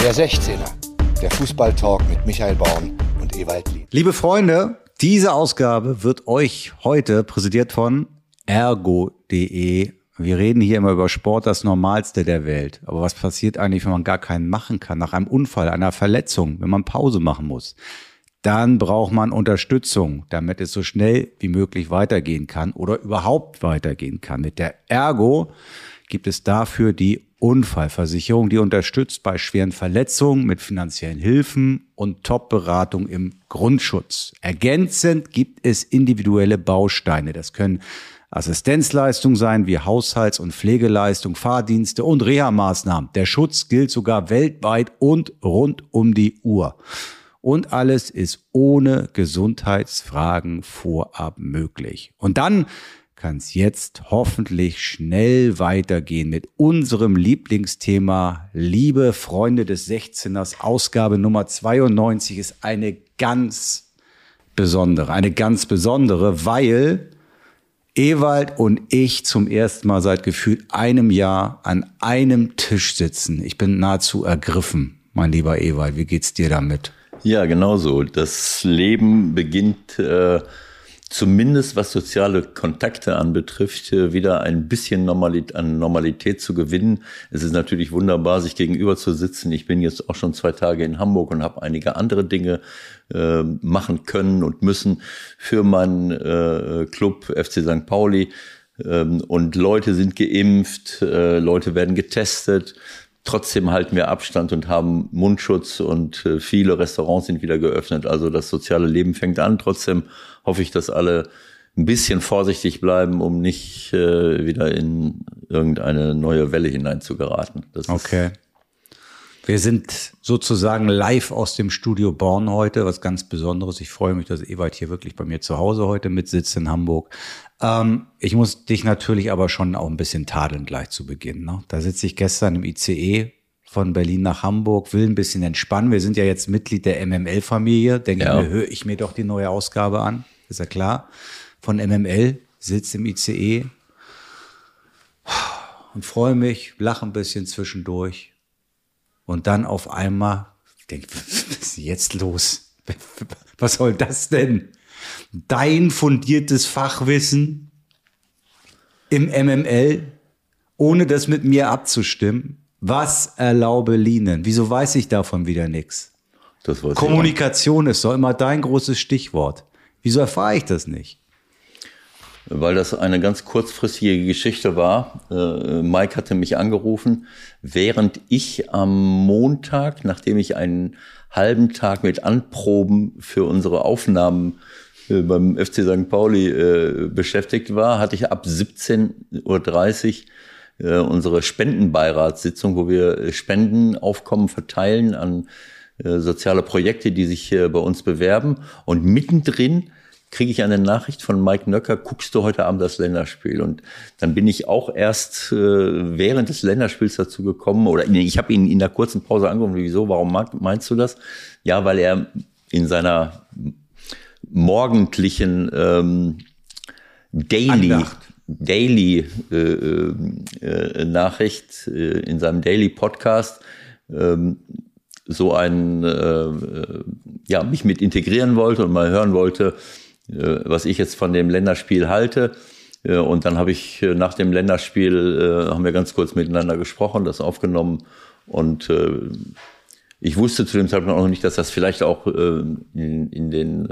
Der 16er, der Fußballtalk mit Michael Baum und Ewald Lien. Liebe Freunde, diese Ausgabe wird euch heute präsentiert von ergo.de. Wir reden hier immer über Sport, das Normalste der Welt. Aber was passiert eigentlich, wenn man gar keinen machen kann? Nach einem Unfall, einer Verletzung, wenn man Pause machen muss? Dann braucht man Unterstützung, damit es so schnell wie möglich weitergehen kann oder überhaupt weitergehen kann. Mit der Ergo gibt es dafür die Unfallversicherung, die unterstützt bei schweren Verletzungen mit finanziellen Hilfen und Top-Beratung im Grundschutz. Ergänzend gibt es individuelle Bausteine. Das können Assistenzleistungen sein wie Haushalts- und Pflegeleistung, Fahrdienste und Reha-Maßnahmen. Der Schutz gilt sogar weltweit und rund um die Uhr. Und alles ist ohne Gesundheitsfragen vorab möglich. Und dann kann es jetzt hoffentlich schnell weitergehen mit unserem Lieblingsthema. Liebe Freunde des 16ers, Ausgabe Nummer 92 ist eine ganz besondere, eine ganz besondere, weil Ewald und ich zum ersten Mal seit gefühlt einem Jahr an einem Tisch sitzen. Ich bin nahezu ergriffen, mein lieber Ewald. Wie geht's dir damit? Ja, genau so. Das Leben beginnt äh, zumindest was soziale Kontakte anbetrifft, wieder ein bisschen Normalität, an Normalität zu gewinnen. Es ist natürlich wunderbar, sich gegenüber zu sitzen. Ich bin jetzt auch schon zwei Tage in Hamburg und habe einige andere Dinge äh, machen können und müssen für meinen äh, Club FC St. Pauli. Ähm, und Leute sind geimpft, äh, Leute werden getestet. Trotzdem halten wir Abstand und haben Mundschutz und äh, viele Restaurants sind wieder geöffnet. Also das soziale Leben fängt an. Trotzdem hoffe ich, dass alle ein bisschen vorsichtig bleiben, um nicht äh, wieder in irgendeine neue Welle hineinzugeraten. Das okay. Wir sind sozusagen live aus dem Studio Born heute, was ganz Besonderes. Ich freue mich, dass Ewald hier wirklich bei mir zu Hause heute mitsitzt in Hamburg. Ähm, ich muss dich natürlich aber schon auch ein bisschen tadeln gleich zu Beginn. Ne? Da sitze ich gestern im ICE von Berlin nach Hamburg, will ein bisschen entspannen. Wir sind ja jetzt Mitglied der MML-Familie. Denke ja. mir, höre ich mir doch die neue Ausgabe an. Ist ja klar. Von MML sitzt im ICE und freue mich, lache ein bisschen zwischendurch. Und dann auf einmal, ich denke, was ist jetzt los? Was soll das denn? Dein fundiertes Fachwissen im MML, ohne das mit mir abzustimmen. Was erlaube Linen? Wieso weiß ich davon wieder nichts? Kommunikation ist doch immer dein großes Stichwort. Wieso erfahre ich das nicht? Weil das eine ganz kurzfristige Geschichte war. Äh, Mike hatte mich angerufen, während ich am Montag, nachdem ich einen halben Tag mit Anproben für unsere Aufnahmen äh, beim FC St. Pauli äh, beschäftigt war, hatte ich ab 17.30 Uhr unsere Spendenbeiratssitzung, wo wir Spendenaufkommen verteilen an soziale Projekte, die sich bei uns bewerben. Und mittendrin kriege ich eine Nachricht von Mike Nöcker, guckst du heute Abend das Länderspiel? Und dann bin ich auch erst äh, während des Länderspiels dazu gekommen, oder nee, ich habe ihn in der kurzen Pause angerufen, wieso, warum meinst du das? Ja, weil er in seiner morgendlichen ähm, Daily, Andacht. Daily äh, äh, Nachricht, äh, in seinem Daily Podcast, ähm, so ein, äh, äh, ja, mich mit integrieren wollte und mal hören wollte, was ich jetzt von dem Länderspiel halte. Äh, und dann habe ich äh, nach dem Länderspiel, haben wir ganz kurz miteinander gesprochen, das aufgenommen. Und ich wusste zu dem Zeitpunkt auch noch nicht, dass das vielleicht auch in, in den,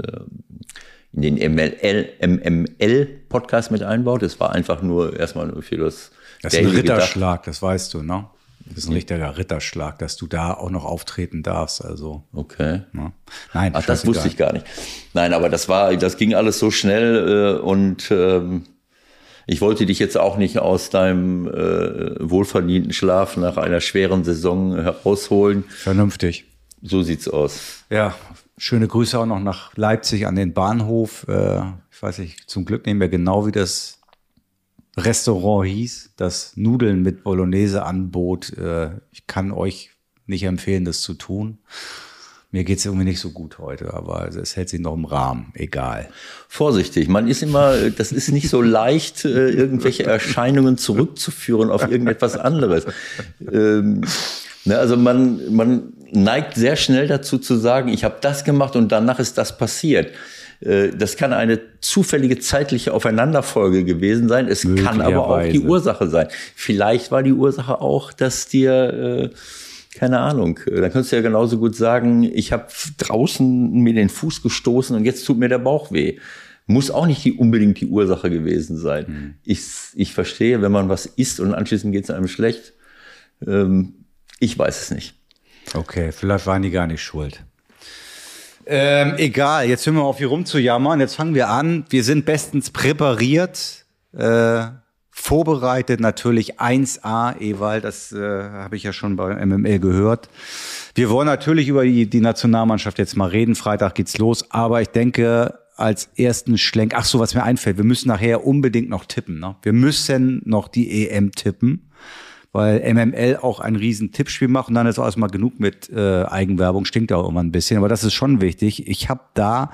in den MML-Podcast mit einbaut. Es war einfach nur erstmal für das. Das ist ein Ritterschlag, gedacht. das weißt du, ne? Das ist ein richtiger Ritterschlag, dass du da auch noch auftreten darfst. Also. Okay. Ne? Nein. Ach, das wusste ich gar nicht. Nein, aber das war, das ging alles so schnell äh, und ähm, ich wollte dich jetzt auch nicht aus deinem äh, wohlverdienten Schlaf nach einer schweren Saison herausholen. Vernünftig. So sieht's aus. Ja, schöne Grüße auch noch nach Leipzig an den Bahnhof. Äh, ich weiß nicht, zum Glück nicht mehr genau, wie das Restaurant hieß, das Nudeln mit Bolognese anbot. Äh, ich kann euch nicht empfehlen, das zu tun. Mir geht's irgendwie nicht so gut heute, aber es hält sich noch im Rahmen, egal. Vorsichtig, man ist immer, das ist nicht so leicht, äh, irgendwelche Erscheinungen zurückzuführen auf irgendetwas anderes. Ähm, ne, also man, man neigt sehr schnell dazu zu sagen, ich habe das gemacht und danach ist das passiert. Äh, das kann eine zufällige zeitliche Aufeinanderfolge gewesen sein. Es kann aber auch die Ursache sein. Vielleicht war die Ursache auch, dass dir, äh, keine Ahnung, äh, dann könntest du ja genauso gut sagen, ich habe draußen mir den Fuß gestoßen und jetzt tut mir der Bauch weh. Muss auch nicht die, unbedingt die Ursache gewesen sein. Hm. Ich, ich verstehe, wenn man was isst und anschließend geht es einem schlecht. Ähm, ich weiß es nicht. Okay, vielleicht waren die gar nicht schuld. Ähm, egal, jetzt hören wir auf, hier rumzujammern. Jetzt fangen wir an. Wir sind bestens präpariert, äh, vorbereitet, natürlich 1A, Ewald, das äh, habe ich ja schon bei MML gehört. Wir wollen natürlich über die, die Nationalmannschaft jetzt mal reden. Freitag geht's los, aber ich denke, als ersten Schlenk, ach so, was mir einfällt, wir müssen nachher unbedingt noch tippen. Ne? Wir müssen noch die EM tippen weil MML auch ein riesen Tippspiel macht und dann ist auch erstmal genug mit äh, Eigenwerbung, stinkt auch immer ein bisschen, aber das ist schon wichtig. Ich habe da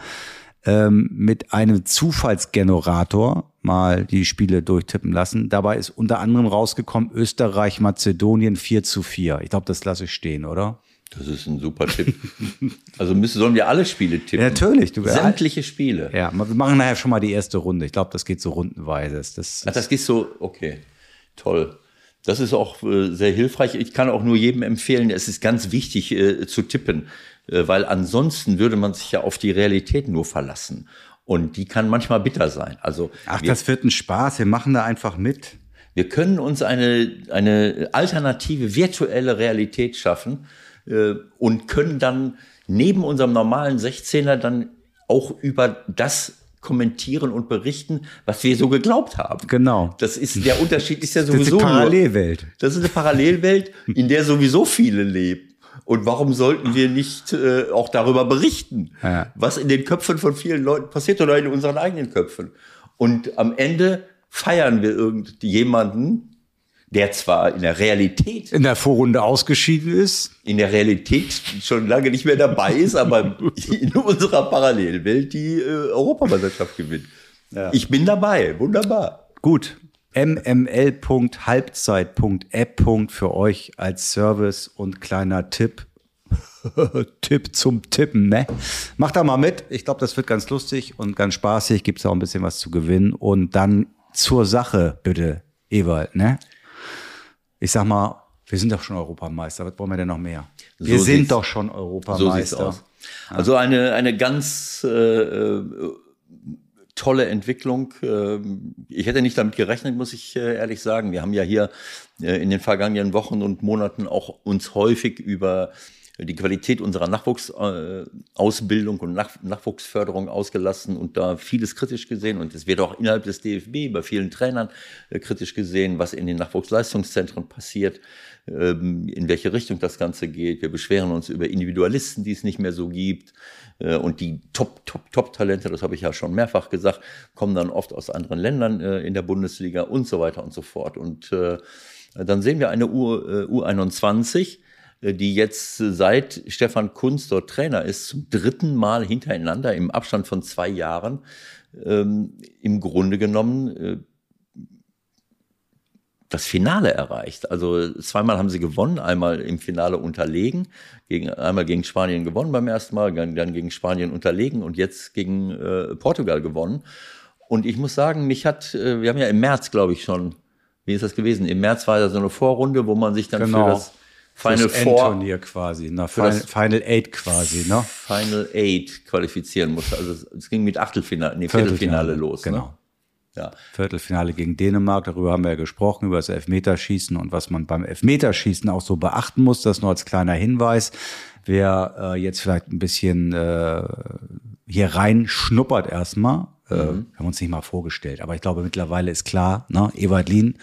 ähm, mit einem Zufallsgenerator mal die Spiele durchtippen lassen. Dabei ist unter anderem rausgekommen Österreich, Mazedonien 4 zu 4. Ich glaube, das lasse ich stehen, oder? Das ist ein super Tipp. Also müssen, sollen wir alle Spiele tippen? Ja, natürlich. Du, Sämtliche Spiele. Ja, wir machen nachher schon mal die erste Runde. Ich glaube, das geht so rundenweise. Das, Ach, das geht so, okay. Toll. Das ist auch äh, sehr hilfreich. Ich kann auch nur jedem empfehlen, es ist ganz wichtig äh, zu tippen, äh, weil ansonsten würde man sich ja auf die Realität nur verlassen. Und die kann manchmal bitter sein. Also Ach, wir, das wird ein Spaß. Wir machen da einfach mit. Wir können uns eine, eine alternative virtuelle Realität schaffen äh, und können dann neben unserem normalen 16er dann auch über das kommentieren und berichten, was wir so geglaubt haben. Genau. Das ist der Unterschied ist ja sowieso das ist eine Parallelwelt. Das ist eine Parallelwelt, in der sowieso viele leben. Und warum sollten wir nicht äh, auch darüber berichten, ja. was in den Köpfen von vielen Leuten passiert oder in unseren eigenen Köpfen? Und am Ende feiern wir irgendjemanden, der zwar in der Realität in der Vorrunde ausgeschieden ist, in der Realität schon lange nicht mehr dabei ist, aber in unserer Parallelwelt die äh, Europameisterschaft gewinnt. Ja. Ich bin dabei, wunderbar. Gut. mml.halbzeit.app. für euch als Service und kleiner Tipp. Tipp zum Tippen, ne? Macht da mal mit. Ich glaube, das wird ganz lustig und ganz spaßig. Gibt es auch ein bisschen was zu gewinnen. Und dann zur Sache, bitte, Ewald, ne? Ich sag mal, wir sind doch schon Europameister. Was wollen wir denn noch mehr? Wir so sind doch schon Europameister. So aus. Also eine, eine ganz äh, äh, tolle Entwicklung. Ähm, ich hätte nicht damit gerechnet, muss ich äh, ehrlich sagen. Wir haben ja hier äh, in den vergangenen Wochen und Monaten auch uns häufig über die Qualität unserer Nachwuchsausbildung und Nach Nachwuchsförderung ausgelassen und da vieles kritisch gesehen. Und es wird auch innerhalb des DFB bei vielen Trainern äh, kritisch gesehen, was in den Nachwuchsleistungszentren passiert, ähm, in welche Richtung das Ganze geht. Wir beschweren uns über Individualisten, die es nicht mehr so gibt. Äh, und die Top, Top, Top-Talente, das habe ich ja schon mehrfach gesagt, kommen dann oft aus anderen Ländern äh, in der Bundesliga und so weiter und so fort. Und dann sehen wir eine U, U21, äh, die jetzt äh, seit Stefan Kunz dort Trainer ist, zum dritten Mal hintereinander im Abstand von zwei Jahren ähm, im Grunde genommen äh, das Finale erreicht. Also zweimal haben sie gewonnen, einmal im Finale unterlegen, gegen, einmal gegen Spanien gewonnen beim ersten Mal, dann, dann gegen Spanien unterlegen und jetzt gegen äh, Portugal gewonnen. Und ich muss sagen, mich hat, äh, wir haben ja im März, glaube ich, schon, wie ist das gewesen? Im März war da so eine Vorrunde, wo man sich dann genau. für das Final Four Turnier quasi, na, Final, Final Eight quasi, ne? Final Eight qualifizieren musste. Also es ging mit Achtelfinale, nee, Viertelfinale, Viertelfinale los. Ne? Genau. Ne? Ja. Viertelfinale gegen Dänemark, darüber haben wir ja gesprochen, über das Elfmeterschießen und was man beim Elfmeterschießen auch so beachten muss. Das nur als kleiner Hinweis. Wer äh, jetzt vielleicht ein bisschen äh, hier rein schnuppert erstmal, äh, mhm. haben uns nicht mal vorgestellt. Aber ich glaube, mittlerweile ist klar, ne? Ewald Lien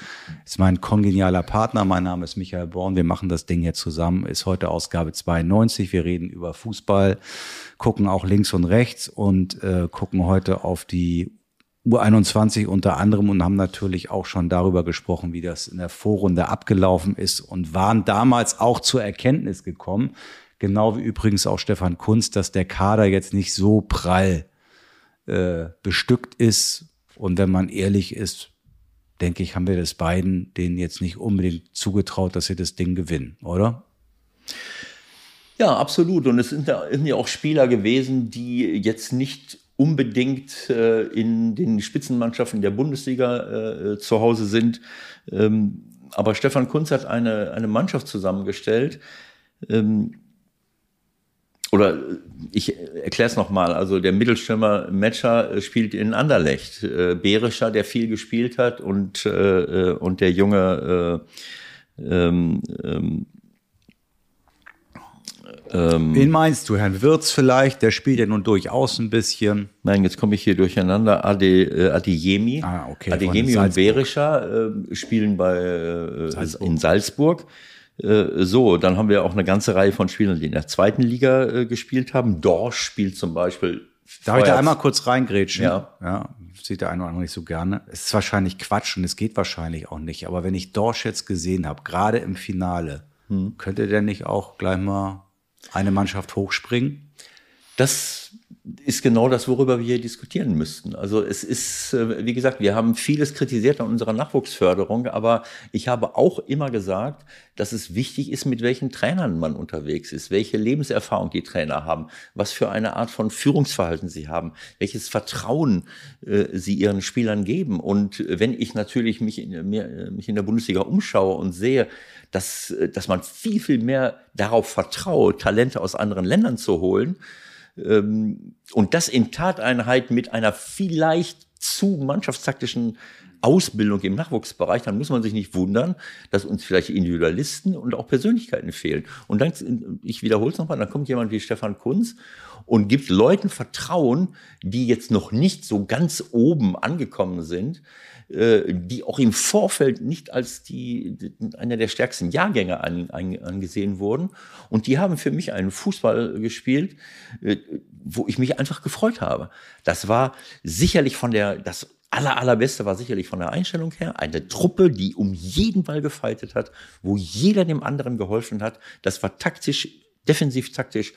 ist mein kongenialer Partner. Mein Name ist Michael Born. Wir machen das Ding hier zusammen. Ist heute Ausgabe 92. Wir reden über Fußball, gucken auch links und rechts und äh, gucken heute auf die U21 unter anderem und haben natürlich auch schon darüber gesprochen, wie das in der Vorrunde abgelaufen ist und waren damals auch zur Erkenntnis gekommen, genau wie übrigens auch Stefan Kunz, dass der Kader jetzt nicht so prall äh, bestückt ist. Und wenn man ehrlich ist, denke ich, haben wir das beiden denen jetzt nicht unbedingt zugetraut, dass sie das Ding gewinnen, oder? Ja, absolut. Und es sind ja, auch Spieler gewesen, die jetzt nicht unbedingt äh, in den Spitzenmannschaften der Bundesliga äh, zu Hause sind. Ähm, aber Stefan Kunz hat eine, eine Mannschaft zusammengestellt. Ähm, oder ich erkläre es nochmal. Also der Mittelstürmer Metscher äh, spielt in Anderlecht. Äh, Berischer, der viel gespielt hat und, äh, und der junge äh, ähm, ähm, ähm, Wen meinst du? Herrn Wirz vielleicht? Der spielt ja nun durchaus ein bisschen. Nein, jetzt komme ich hier durcheinander. Ade, äh, Adeyemi. Ah, okay. Adeyemi und Berischer äh, spielen bei, äh, Salzburg. in Salzburg. Äh, so, dann haben wir auch eine ganze Reihe von Spielern, die in der zweiten Liga äh, gespielt haben. Dorsch spielt zum Beispiel. Darf ich da einmal kurz reingrätschen? Ja. Ja, sieht der eine oder andere nicht so gerne. Es ist wahrscheinlich Quatsch und es geht wahrscheinlich auch nicht. Aber wenn ich Dorsch jetzt gesehen habe, gerade im Finale, hm. könnte der nicht auch gleich mal eine Mannschaft hochspringen? Das ist genau das, worüber wir hier diskutieren müssten. Also es ist, äh, wie gesagt, wir haben vieles kritisiert an unserer Nachwuchsförderung, aber ich habe auch immer gesagt, dass es wichtig ist, mit welchen Trainern man unterwegs ist, welche Lebenserfahrung die Trainer haben, was für eine Art von Führungsverhalten sie haben, welches Vertrauen äh, sie ihren Spielern geben. Und wenn ich natürlich mich in, mir, mich in der Bundesliga umschaue und sehe, dass, dass man viel, viel mehr darauf vertraut, Talente aus anderen Ländern zu holen, ähm, und das in Tateinheit mit einer vielleicht zu mannschaftstaktischen Ausbildung im Nachwuchsbereich, dann muss man sich nicht wundern, dass uns vielleicht Individualisten und auch Persönlichkeiten fehlen. Und dann, ich wiederhole es nochmal, dann kommt jemand wie Stefan Kunz und gibt Leuten Vertrauen, die jetzt noch nicht so ganz oben angekommen sind, die auch im Vorfeld nicht als die, einer der stärksten Jahrgänge an, an, angesehen wurden. Und die haben für mich einen Fußball gespielt, äh, wo ich mich einfach gefreut habe. Das war sicherlich von der, das aller, allerbeste war sicherlich von der Einstellung her eine Truppe, die um jeden Ball gefeitet hat, wo jeder dem anderen geholfen hat. Das war taktisch, defensiv taktisch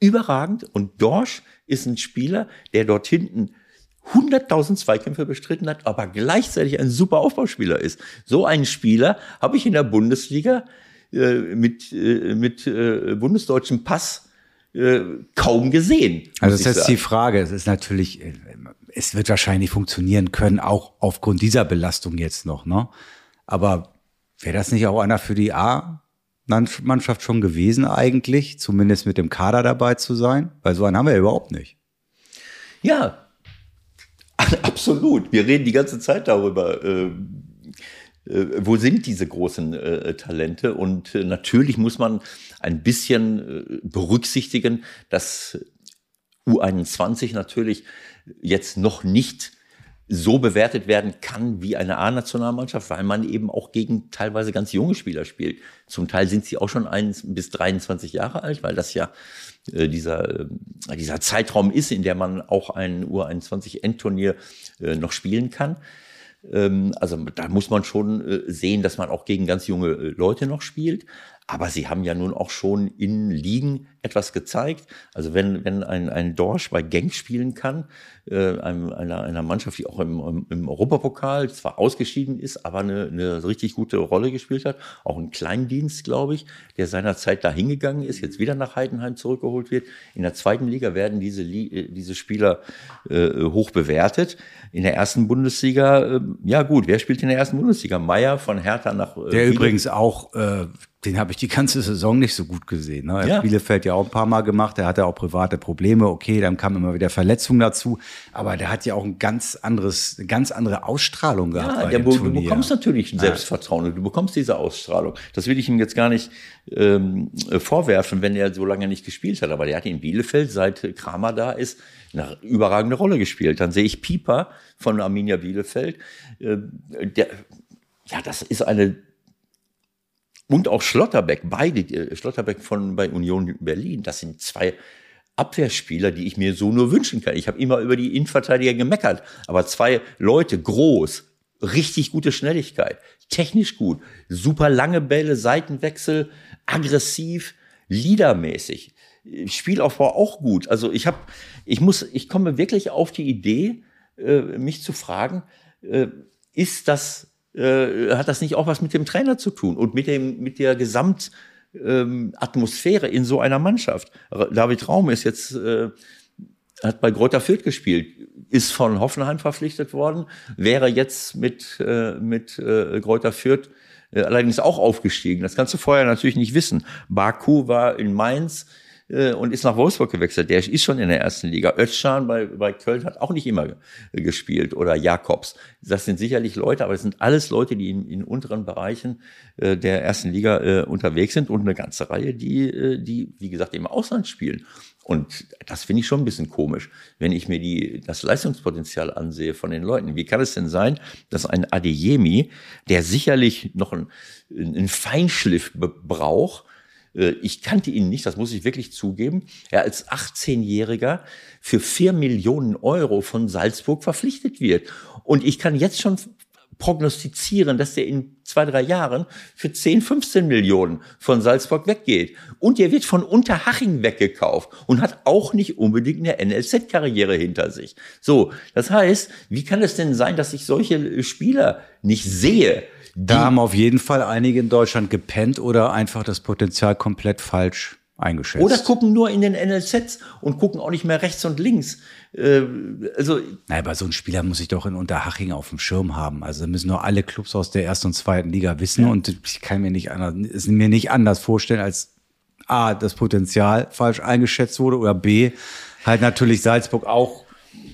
überragend. Und Dorsch ist ein Spieler, der dort hinten 100.000 Zweikämpfe bestritten hat, aber gleichzeitig ein super Aufbauspieler ist. So einen Spieler habe ich in der Bundesliga äh, mit, äh, mit äh, bundesdeutschem Pass äh, kaum gesehen. Also das ist jetzt die Frage. Es ist natürlich, äh, es wird wahrscheinlich funktionieren können, auch aufgrund dieser Belastung jetzt noch. Ne? Aber wäre das nicht auch einer für die A-Mannschaft schon gewesen eigentlich, zumindest mit dem Kader dabei zu sein? Weil so einen haben wir ja überhaupt nicht. Ja, Absolut. Wir reden die ganze Zeit darüber. Äh, äh, wo sind diese großen äh, Talente? Und äh, natürlich muss man ein bisschen berücksichtigen, dass U21 natürlich jetzt noch nicht so bewertet werden kann wie eine A-Nationalmannschaft, weil man eben auch gegen teilweise ganz junge Spieler spielt. Zum Teil sind sie auch schon 1 bis 23 Jahre alt, weil das ja äh, dieser, äh, dieser Zeitraum ist, in der man auch ein U21-Endturnier äh, noch spielen kann. Ähm, also da muss man schon äh, sehen, dass man auch gegen ganz junge äh, Leute noch spielt. Aber sie haben ja nun auch schon in Ligen etwas gezeigt. Also wenn, wenn ein, ein Dorsch bei Genk spielen kann, äh, einer, einer Mannschaft, die auch im, im Europapokal zwar ausgeschieden ist, aber eine, eine richtig gute Rolle gespielt hat, auch ein Kleindienst, glaube ich, der seinerzeit da hingegangen ist, jetzt wieder nach Heidenheim zurückgeholt wird. In der zweiten Liga werden diese, äh, diese Spieler äh, hoch bewertet. In der ersten Bundesliga, äh, ja gut, wer spielt in der ersten Bundesliga? Meier von Hertha nach. Äh, der übrigens auch äh, den habe ich die ganze Saison nicht so gut gesehen. Ne? Ja. Bielefeld ja auch ein paar Mal gemacht, er hatte auch private Probleme, okay, dann kam immer wieder Verletzungen dazu, aber der hat ja auch ein ganz anderes, eine ganz andere Ausstrahlung gehabt. Ja, der, du bekommst natürlich ein Selbstvertrauen und du bekommst diese Ausstrahlung. Das will ich ihm jetzt gar nicht ähm, vorwerfen, wenn er so lange nicht gespielt hat, aber der hat in Bielefeld, seit Kramer da ist, eine überragende Rolle gespielt. Dann sehe ich Pieper von Arminia Bielefeld, äh, der, ja, das ist eine und auch Schlotterbeck, beide, äh, Schlotterbeck von bei Union Berlin, das sind zwei Abwehrspieler, die ich mir so nur wünschen kann. Ich habe immer über die Innenverteidiger gemeckert, aber zwei Leute, groß, richtig gute Schnelligkeit, technisch gut, super lange Bälle, Seitenwechsel, aggressiv, liedermäßig, Spielaufbau auch gut. Also ich habe, ich muss, ich komme wirklich auf die Idee, äh, mich zu fragen, äh, ist das äh, hat das nicht auch was mit dem Trainer zu tun und mit dem mit der Gesamt ähm, in so einer Mannschaft. David Raum ist jetzt, äh, hat bei Greuther Fürth gespielt, ist von Hoffenheim verpflichtet worden, wäre jetzt mit, äh, mit äh, Greuther Fürth äh, allerdings auch aufgestiegen. Das kannst du vorher natürlich nicht wissen. Baku war in Mainz, äh, und ist nach Wolfsburg gewechselt. Der ist schon in der ersten Liga. Özcan bei, bei Köln hat auch nicht immer gespielt oder Jakobs. Das sind sicherlich Leute, aber es sind alles Leute, die in, in unteren Bereichen äh, der ersten Liga äh, unterwegs sind und eine ganze Reihe, die, äh, die, wie gesagt, im Ausland spielen. Und das finde ich schon ein bisschen komisch, wenn ich mir die, das Leistungspotenzial ansehe von den Leuten. Wie kann es denn sein, dass ein Adeyemi, der sicherlich noch einen, einen Feinschliff braucht, äh, ich kannte ihn nicht, das muss ich wirklich zugeben. Er als 18-Jähriger für vier Millionen Euro von Salzburg verpflichtet wird. Und ich kann jetzt schon prognostizieren, dass der in zwei, drei Jahren für 10, 15 Millionen von Salzburg weggeht. Und er wird von Unterhaching weggekauft und hat auch nicht unbedingt eine NLZ-Karriere hinter sich. So, das heißt, wie kann es denn sein, dass ich solche Spieler nicht sehe? Da haben auf jeden Fall einige in Deutschland gepennt oder einfach das Potenzial komplett falsch eingeschätzt. Oder gucken nur in den NLZs und gucken auch nicht mehr rechts und links. Äh, also naja, bei so einem Spieler muss ich doch in Unterhaching auf dem Schirm haben. Also müssen nur alle Clubs aus der ersten und zweiten Liga wissen ja. und ich kann mir nicht anders, es mir nicht anders vorstellen als A, das Potenzial falsch eingeschätzt wurde oder B, halt natürlich Salzburg auch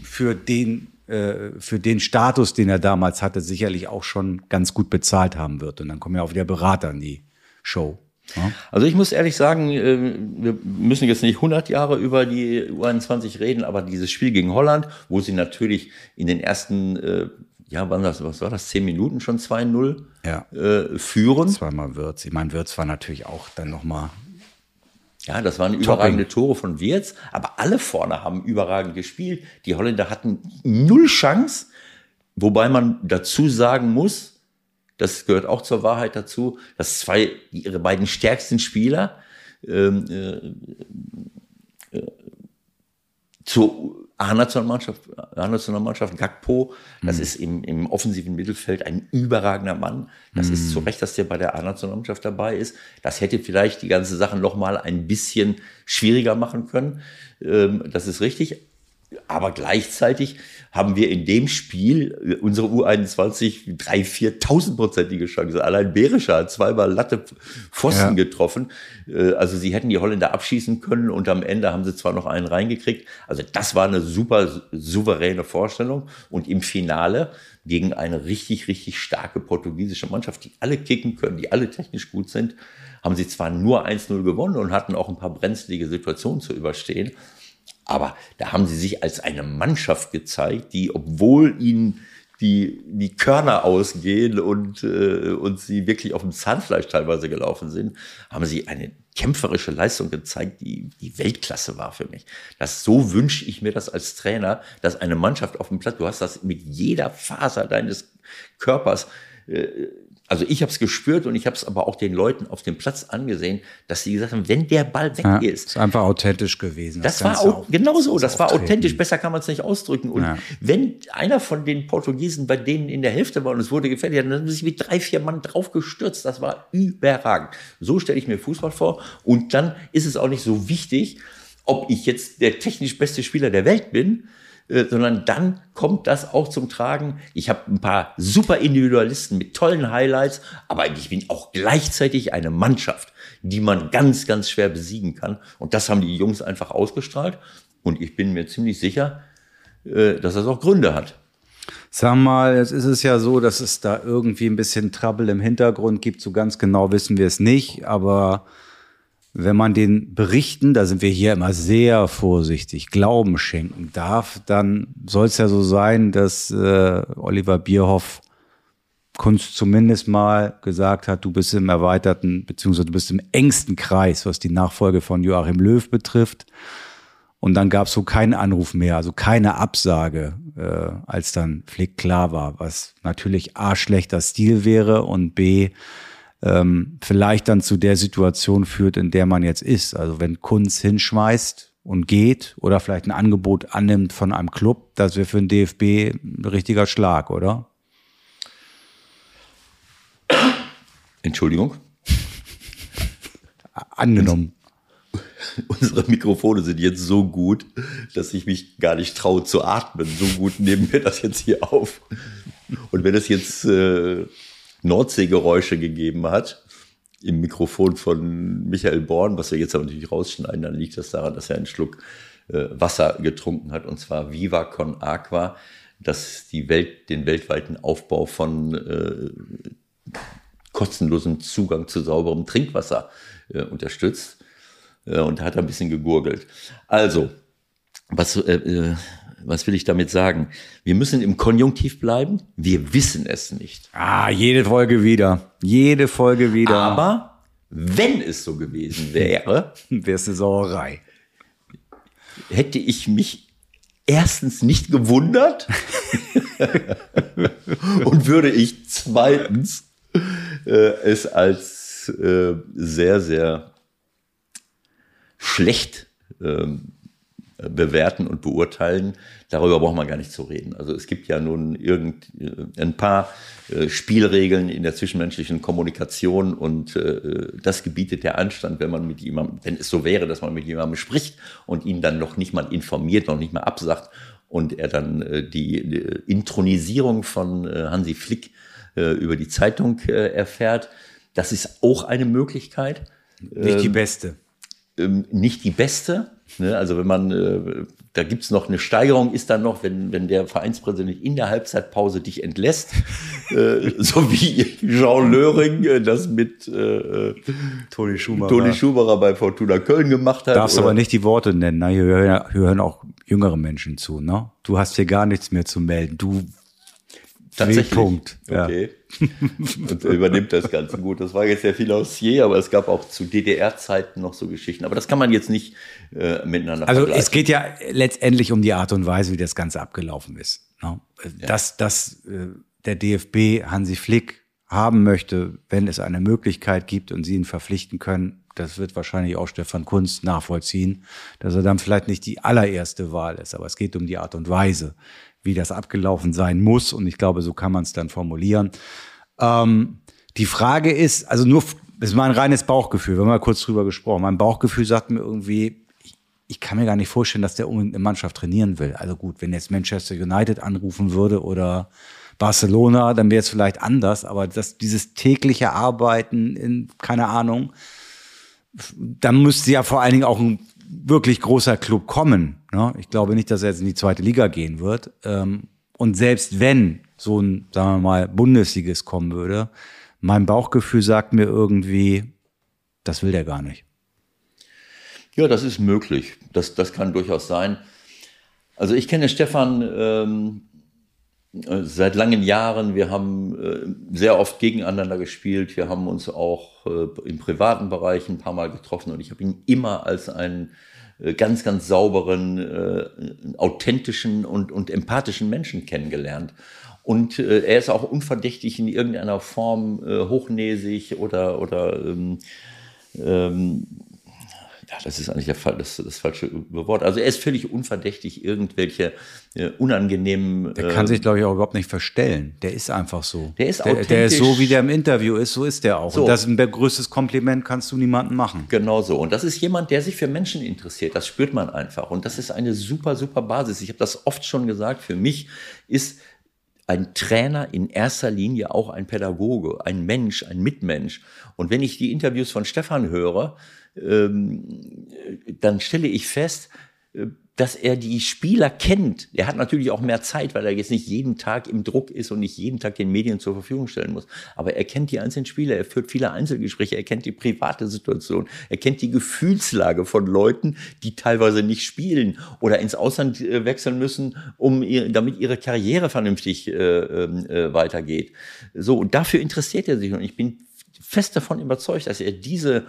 für den für den Status, den er damals hatte, sicherlich auch schon ganz gut bezahlt haben wird. Und dann kommen ja auch wieder Berater in die Show. Ja? Also ich muss ehrlich sagen, äh, wir müssen jetzt nicht 100 Jahre über die U21 reden, aber dieses Spiel gegen Holland, wo sie natürlich in den ersten, äh, ja, wann das, was war das, 10 Minuten schon 2-0 ja. führen. Zweimal Würz. Ich meine, Würz war natürlich auch dann nochmal ja, das waren überragende Tore von Wirtz, aber alle vorne haben überragend gespielt. Die Holländer hatten null Chance, wobei man dazu sagen muss, das gehört auch zur Wahrheit dazu, dass zwei, ihre beiden stärksten Spieler ähm, äh, äh, zur A-Nationalmannschaft, A-Nationalmannschaft Gakpo, das mhm. ist im, im offensiven Mittelfeld ein überragender Mann. Das mhm. ist zu Recht, dass der bei der A-Nationalmannschaft dabei ist. Das hätte vielleicht die ganze Sache noch mal ein bisschen schwieriger machen können. Ähm, das ist richtig. Aber gleichzeitig haben wir in dem Spiel äh, unsere U21 drei, viertausendprozentige Chance. Allein Berischer hat zweimal Latte Pfosten ja. getroffen. Äh, also sie hätten die Holländer abschießen können und am Ende haben sie zwar noch einen reingekriegt. Also das war eine super souveräne Vorstellung. Und im Finale gegen eine richtig, richtig starke portugiesische Mannschaft, die alle kicken können, die alle technisch gut sind, haben sie zwar nur 1-0 gewonnen und hatten auch ein paar brenzlige Situationen zu überstehen. Aber da haben sie sich als eine Mannschaft gezeigt, die, obwohl ihnen die, die Körner ausgehen und, äh, und sie wirklich auf dem Zahnfleisch teilweise gelaufen sind, haben sie eine kämpferische Leistung gezeigt, die, die Weltklasse war für mich. Das so wünsche ich mir das als Trainer, dass eine Mannschaft auf dem Platz, du hast das mit jeder Faser deines Körpers äh, also ich habe es gespürt und ich habe es aber auch den Leuten auf dem Platz angesehen, dass sie gesagt haben, wenn der Ball weg ja, ist. ist einfach authentisch gewesen. Das, das war auch, genau so, das, das war authentisch, besser kann man es nicht ausdrücken. Und ja. wenn einer von den Portugiesen bei denen in der Hälfte war und es wurde gefährlich, dann haben sie sich mit drei, vier Mann drauf gestürzt. Das war überragend. So stelle ich mir Fußball vor. Und dann ist es auch nicht so wichtig, ob ich jetzt der technisch beste Spieler der Welt bin, äh, sondern dann kommt das auch zum Tragen. Ich habe ein paar super Individualisten mit tollen Highlights, aber ich bin auch gleichzeitig eine Mannschaft, die man ganz, ganz schwer besiegen kann. Und das haben die Jungs einfach ausgestrahlt. Und ich bin mir ziemlich sicher, äh, dass das auch Gründe hat. Sag mal, jetzt ist es ja so, dass es da irgendwie ein bisschen Trouble im Hintergrund gibt. So ganz genau wissen wir es nicht, aber wenn man den Berichten, da sind wir hier immer sehr vorsichtig, Glauben schenken darf, dann soll es ja so sein, dass äh, Oliver Bierhoff Kunst zumindest mal gesagt hat, du bist im erweiterten, beziehungsweise du bist im engsten Kreis, was die Nachfolge von Joachim Löw betrifft. Und dann gab es so keinen Anruf mehr, also keine Absage, äh, als dann Flick klar war, was natürlich A schlechter Stil wäre und B ähm, vielleicht dann zu der Situation führt, in der man jetzt ist. Also wenn Kunz hinschmeißt und geht oder vielleicht ein Angebot annimmt von einem Club, das wäre für den DFB ein richtiger Schlag, oder? Entschuldigung. angenommen. Unsere Mikrofone sind jetzt so gut, dass ich mich gar nicht traue zu atmen. So gut nehmen wir das jetzt hier auf. Und wenn es jetzt äh, Nordseegeräusche gegeben hat im Mikrofon von Michael Born, was wir jetzt aber natürlich rausschneiden, dann liegt das daran, dass er einen Schluck äh, Wasser getrunken hat, und zwar Viva con Aqua, das die Welt, den weltweiten Aufbau von äh, kostenlosem Zugang zu sauberem Trinkwasser äh, unterstützt. Äh, und da hat er ein bisschen gegurgelt. Also, was, äh, äh, was will ich damit sagen? Wir müssen im Konjunktiv bleiben. Wir wissen es nicht. Ah, jede Folge wieder. Jede Folge wieder. Aber wenn es so gewesen wäre, wäre es eine Sauerei. Hätte ich mich erstens nicht gewundert und würde ich zweitens äh, es als äh, sehr, sehr schlecht ähm, bewerten und beurteilen, darüber braucht man gar nicht zu reden. Also es gibt ja nun irgend, äh, ein paar äh, Spielregeln in der zwischenmenschlichen Kommunikation und äh, das gebietet der Anstand, wenn man mit jemandem, wenn es so wäre, dass man mit jemandem spricht und ihn dann noch nicht mal informiert, noch nicht mal absagt und er dann die, Intronisierung von Hansi Flick über die Zeitung erfährt. Das ist auch eine Möglichkeit. Nicht die ähm, beste. Ähm, nicht die beste, Ne? Also wenn man, äh, da gibt's noch eine Steigerung, ist dann noch, wenn, wenn der Vereinspräsident in der Halbzeitpause dich entlässt, äh, so wie Jean Löring äh, das mit äh, Toni Schumacher. Toni Schumacher bei Fortuna Köln gemacht hat. Darfst oder? aber nicht die Worte nennen, ne? hier, hören, hier hören auch jüngere Menschen zu. Ne? Du hast hier gar nichts mehr zu melden. Du Tatsächlich. Punkt. Okay. Und übernimmt das Ganze gut. Das war jetzt sehr viel aus je, aber es gab auch zu DDR-Zeiten noch so Geschichten. Aber das kann man jetzt nicht äh, miteinander Also es geht ja letztendlich um die Art und Weise, wie das Ganze abgelaufen ist. Ne? Ja. Dass, dass äh, der DFB Hansi Flick haben möchte, wenn es eine Möglichkeit gibt und sie ihn verpflichten können, das wird wahrscheinlich auch Stefan Kunst nachvollziehen, dass er dann vielleicht nicht die allererste Wahl ist, aber es geht um die Art und Weise, wie das abgelaufen sein muss. Und ich glaube, so kann man es dann formulieren. Ähm, die Frage ist, also nur, das ist mein reines Bauchgefühl, wir haben mal kurz drüber gesprochen. Mein Bauchgefühl sagt mir irgendwie, ich, ich kann mir gar nicht vorstellen, dass der unbedingt eine Mannschaft trainieren will. Also gut, wenn jetzt Manchester United anrufen würde oder Barcelona, dann wäre es vielleicht anders, aber das, dieses tägliche Arbeiten in, keine Ahnung, dann müsste ja vor allen Dingen auch ein wirklich großer Club kommen. Ne? Ich glaube nicht, dass er jetzt in die zweite Liga gehen wird. Ähm, und selbst wenn so ein, sagen wir mal, Bundesliges kommen würde, mein Bauchgefühl sagt mir irgendwie, das will der gar nicht. Ja, das ist möglich. Das, das kann durchaus sein. Also ich kenne Stefan ähm, seit langen Jahren. Wir haben äh, sehr oft gegeneinander gespielt. Wir haben uns auch äh, im privaten Bereich ein paar Mal getroffen und ich habe ihn immer als einen äh, ganz, ganz sauberen, äh, authentischen und, und empathischen Menschen kennengelernt. Und äh, er ist auch unverdächtig in irgendeiner Form äh, hochnäsig oder, oder ähm, ähm, ja, das ist eigentlich der Fall, das, das falsche Wort. Also er ist völlig unverdächtig, irgendwelche äh, unangenehmen. Der kann äh, sich, glaube ich, auch überhaupt nicht verstellen. Der ist einfach so. Der ist authentisch. Der, der ist so, wie der im Interview ist, so ist der auch. So. Und das ist ein größtes Kompliment kannst du niemandem machen. Genau so. Und das ist jemand, der sich für Menschen interessiert. Das spürt man einfach. Und das ist eine super, super Basis. Ich habe das oft schon gesagt. Für mich ist ein Trainer in erster Linie auch ein Pädagoge, ein Mensch, ein Mitmensch. Und wenn ich die Interviews von Stefan höre, ähm, dann stelle ich fest, äh, dass er die Spieler kennt. Er hat natürlich auch mehr Zeit, weil er jetzt nicht jeden Tag im Druck ist und nicht jeden Tag den Medien zur Verfügung stellen muss. Aber er kennt die einzelnen Spieler, er führt viele Einzelgespräche, er kennt die private Situation, er kennt die Gefühlslage von Leuten, die teilweise nicht spielen oder ins Ausland äh, wechseln müssen, um ihr, damit ihre Karriere vernünftig äh, ähm, äh, weitergeht. So, und dafür interessiert er sich. Und ich bin fest davon überzeugt, dass er diese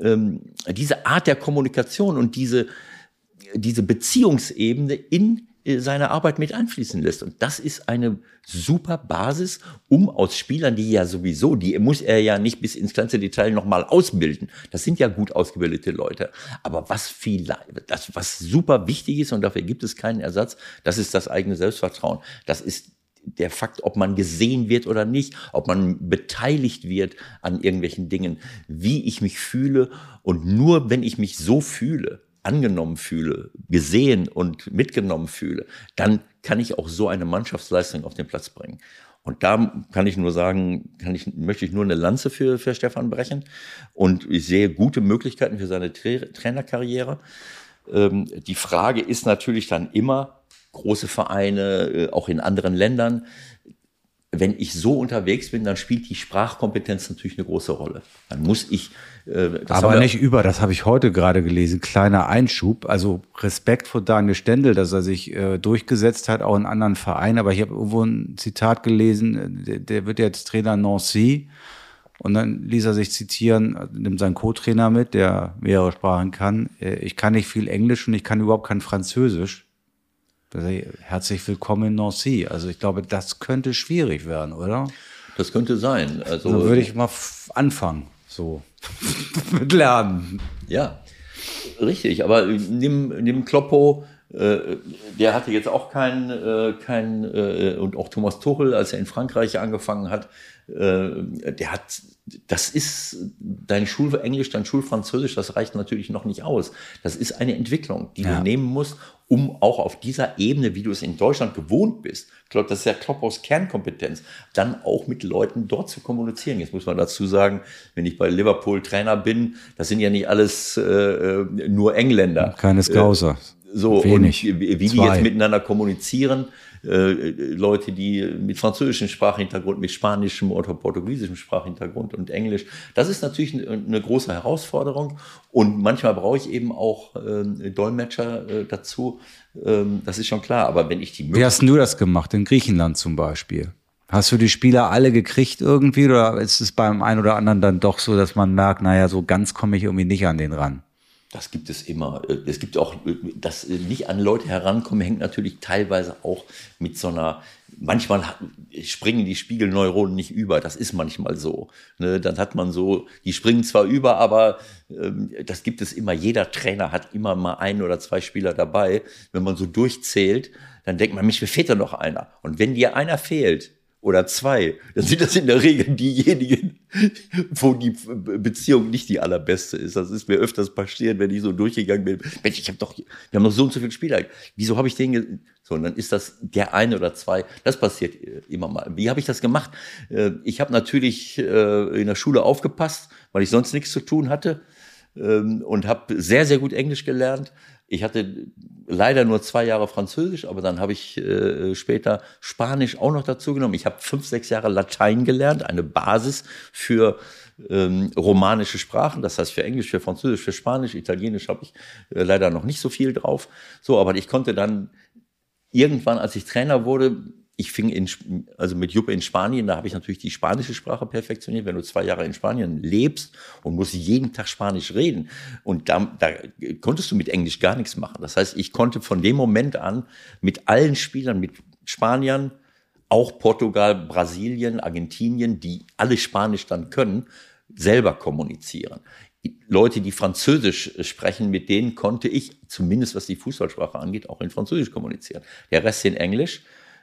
ähm, diese Art der Kommunikation und diese, diese Beziehungsebene in äh, seine Arbeit mit einfließen lässt. Und das ist eine super Basis, um aus Spielern, die ja sowieso, die muss er ja nicht bis ins kleinste Detail nochmal ausbilden. Das sind ja gut ausgebildete Leute. Aber was viel, das, was super wichtig ist, und dafür gibt es keinen Ersatz, das ist das eigene Selbstvertrauen. Das ist der Fakt, ob man gesehen wird oder nicht, ob man beteiligt wird an irgendwelchen Dingen, wie ich mich fühle. Und nur wenn ich mich so fühle, angenommen fühle, gesehen und mitgenommen fühle, dann kann ich auch so eine Mannschaftsleistung auf den Platz bringen. Und da kann ich nur sagen, ich, möchte ich nur eine Lanze für, für Stefan brechen. Und ich sehe gute Möglichkeiten für seine Tra Trainerkarriere. Ähm, die Frage ist natürlich dann immer, große Vereine, äh, auch in anderen Ländern, wenn ich so unterwegs bin, dann spielt die Sprachkompetenz natürlich eine große Rolle. Dann muss ich. Äh, Aber nicht über, das habe ich heute gerade gelesen. Kleiner Einschub. Also Respekt vor Daniel Stendel, dass er sich äh, durchgesetzt hat, auch in anderen Vereinen. Aber ich habe irgendwo ein Zitat gelesen, der, der wird jetzt Trainer Nancy. Und dann ließ er sich zitieren, nimmt seinen Co-Trainer mit, der mehrere Sprachen kann. Äh, ich kann nicht viel Englisch und ich kann überhaupt kein Französisch. Herzlich willkommen in Nancy. Also ich glaube, das könnte schwierig werden, oder? Das könnte sein. Also Dann würde ich mal anfangen, so mit Lernen. Ja, richtig. Aber nimm, nimm Kloppo, der hatte jetzt auch keinen, äh, kein, äh, und auch Thomas Tuchel, als er in Frankreich angefangen hat, äh, der hat, das ist dein Schulenglisch, dein Schulfranzösisch, das reicht natürlich noch nicht aus. Das ist eine Entwicklung, die ja. du nehmen musst, um auch auf dieser Ebene, wie du es in Deutschland gewohnt bist, ich glaube, das ist ja Klopphaus Kernkompetenz, dann auch mit Leuten dort zu kommunizieren. Jetzt muss man dazu sagen, wenn ich bei Liverpool Trainer bin, das sind ja nicht alles äh, äh nur Engländer. Keine Scouser. Äh, so, Wenig. und wie, wie die jetzt miteinander kommunizieren, äh, Leute, die mit französischem Sprachhintergrund, mit spanischem oder portugiesischem Sprachhintergrund und Englisch. Das ist natürlich eine große Herausforderung und manchmal brauche ich eben auch äh, Dolmetscher äh, dazu. Ähm, das ist schon klar. Aber wenn ich die Wie hast du das gemacht in Griechenland zum Beispiel? Hast du die Spieler alle gekriegt irgendwie oder ist es beim einen oder anderen dann doch so, dass man merkt, naja, so ganz komme ich irgendwie nicht an den ran? Das gibt es immer. Es gibt auch, dass nicht an Leute herankommen, hängt natürlich teilweise auch mit so einer, manchmal springen die Spiegelneuronen nicht über. Das ist manchmal so. Ne? Dann hat man so, die springen zwar über, aber ähm, das gibt es immer. Jeder Trainer hat immer mal ein oder zwei Spieler dabei. Wenn man so durchzählt, dann denkt man, mich, mir fehlt da noch einer. Und wenn dir einer fehlt, oder zwei, dann sind das in der Regel diejenigen, wo die Beziehung nicht die allerbeste ist. Das ist mir öfters passiert, wenn ich so durchgegangen bin. Mensch, ich habe doch, wir haben noch so und so viele Spieler. Wieso habe ich den? So, und dann ist das der eine oder zwei. Das passiert äh, immer mal. Wie habe ich das gemacht? Äh, ich habe natürlich äh, in der Schule aufgepasst, weil ich sonst nichts zu tun hatte ähm, und habe sehr, sehr gut Englisch gelernt. Ich hatte leider nur zwei Jahre Französisch, aber dann habe ich äh, später Spanisch auch noch dazu genommen. Ich habe fünf, sechs Jahre Latein gelernt, eine Basis für ähm, romanische Sprachen, das heißt für Englisch, für Französisch, für Spanisch, Italienisch habe ich äh, leider noch nicht so viel drauf. So, aber ich konnte dann irgendwann, als ich Trainer wurde, ich fing in, also mit Juppe in Spanien, da habe ich natürlich die spanische Sprache perfektioniert. Wenn du zwei Jahre in Spanien lebst und musst jeden Tag Spanisch reden und da, da konntest du mit Englisch gar nichts machen. Das heißt, ich konnte von dem Moment an mit allen Spielern, mit Spaniern, auch Portugal, Brasilien, Argentinien, die alle Spanisch dann können, selber kommunizieren. Leute, die Französisch sprechen, mit denen konnte ich, zumindest was die Fußballsprache angeht, auch in Französisch kommunizieren. Der Rest in Englisch.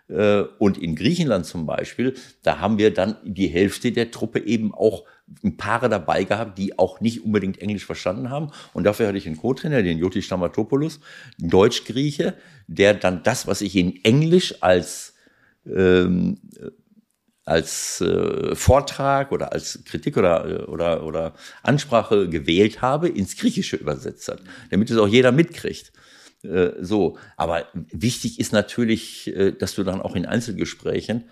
Äh, und in Griechenland zum Beispiel, da haben wir dann die Hälfte der Truppe eben auch ein Paare dabei gehabt, die auch nicht unbedingt Englisch verstanden haben. Und dafür hatte ich einen Co-Trainer, den Joti Stamatopoulos, ein Deutsch-Grieche, der dann das, was ich in Englisch als, ähm, als äh, Vortrag oder als Kritik oder, oder, oder Ansprache gewählt habe, ins Griechische übersetzt hat, damit es auch jeder mitkriegt. Äh, so, aber wichtig ist natürlich, äh, dass du dann auch in Einzelgesprächen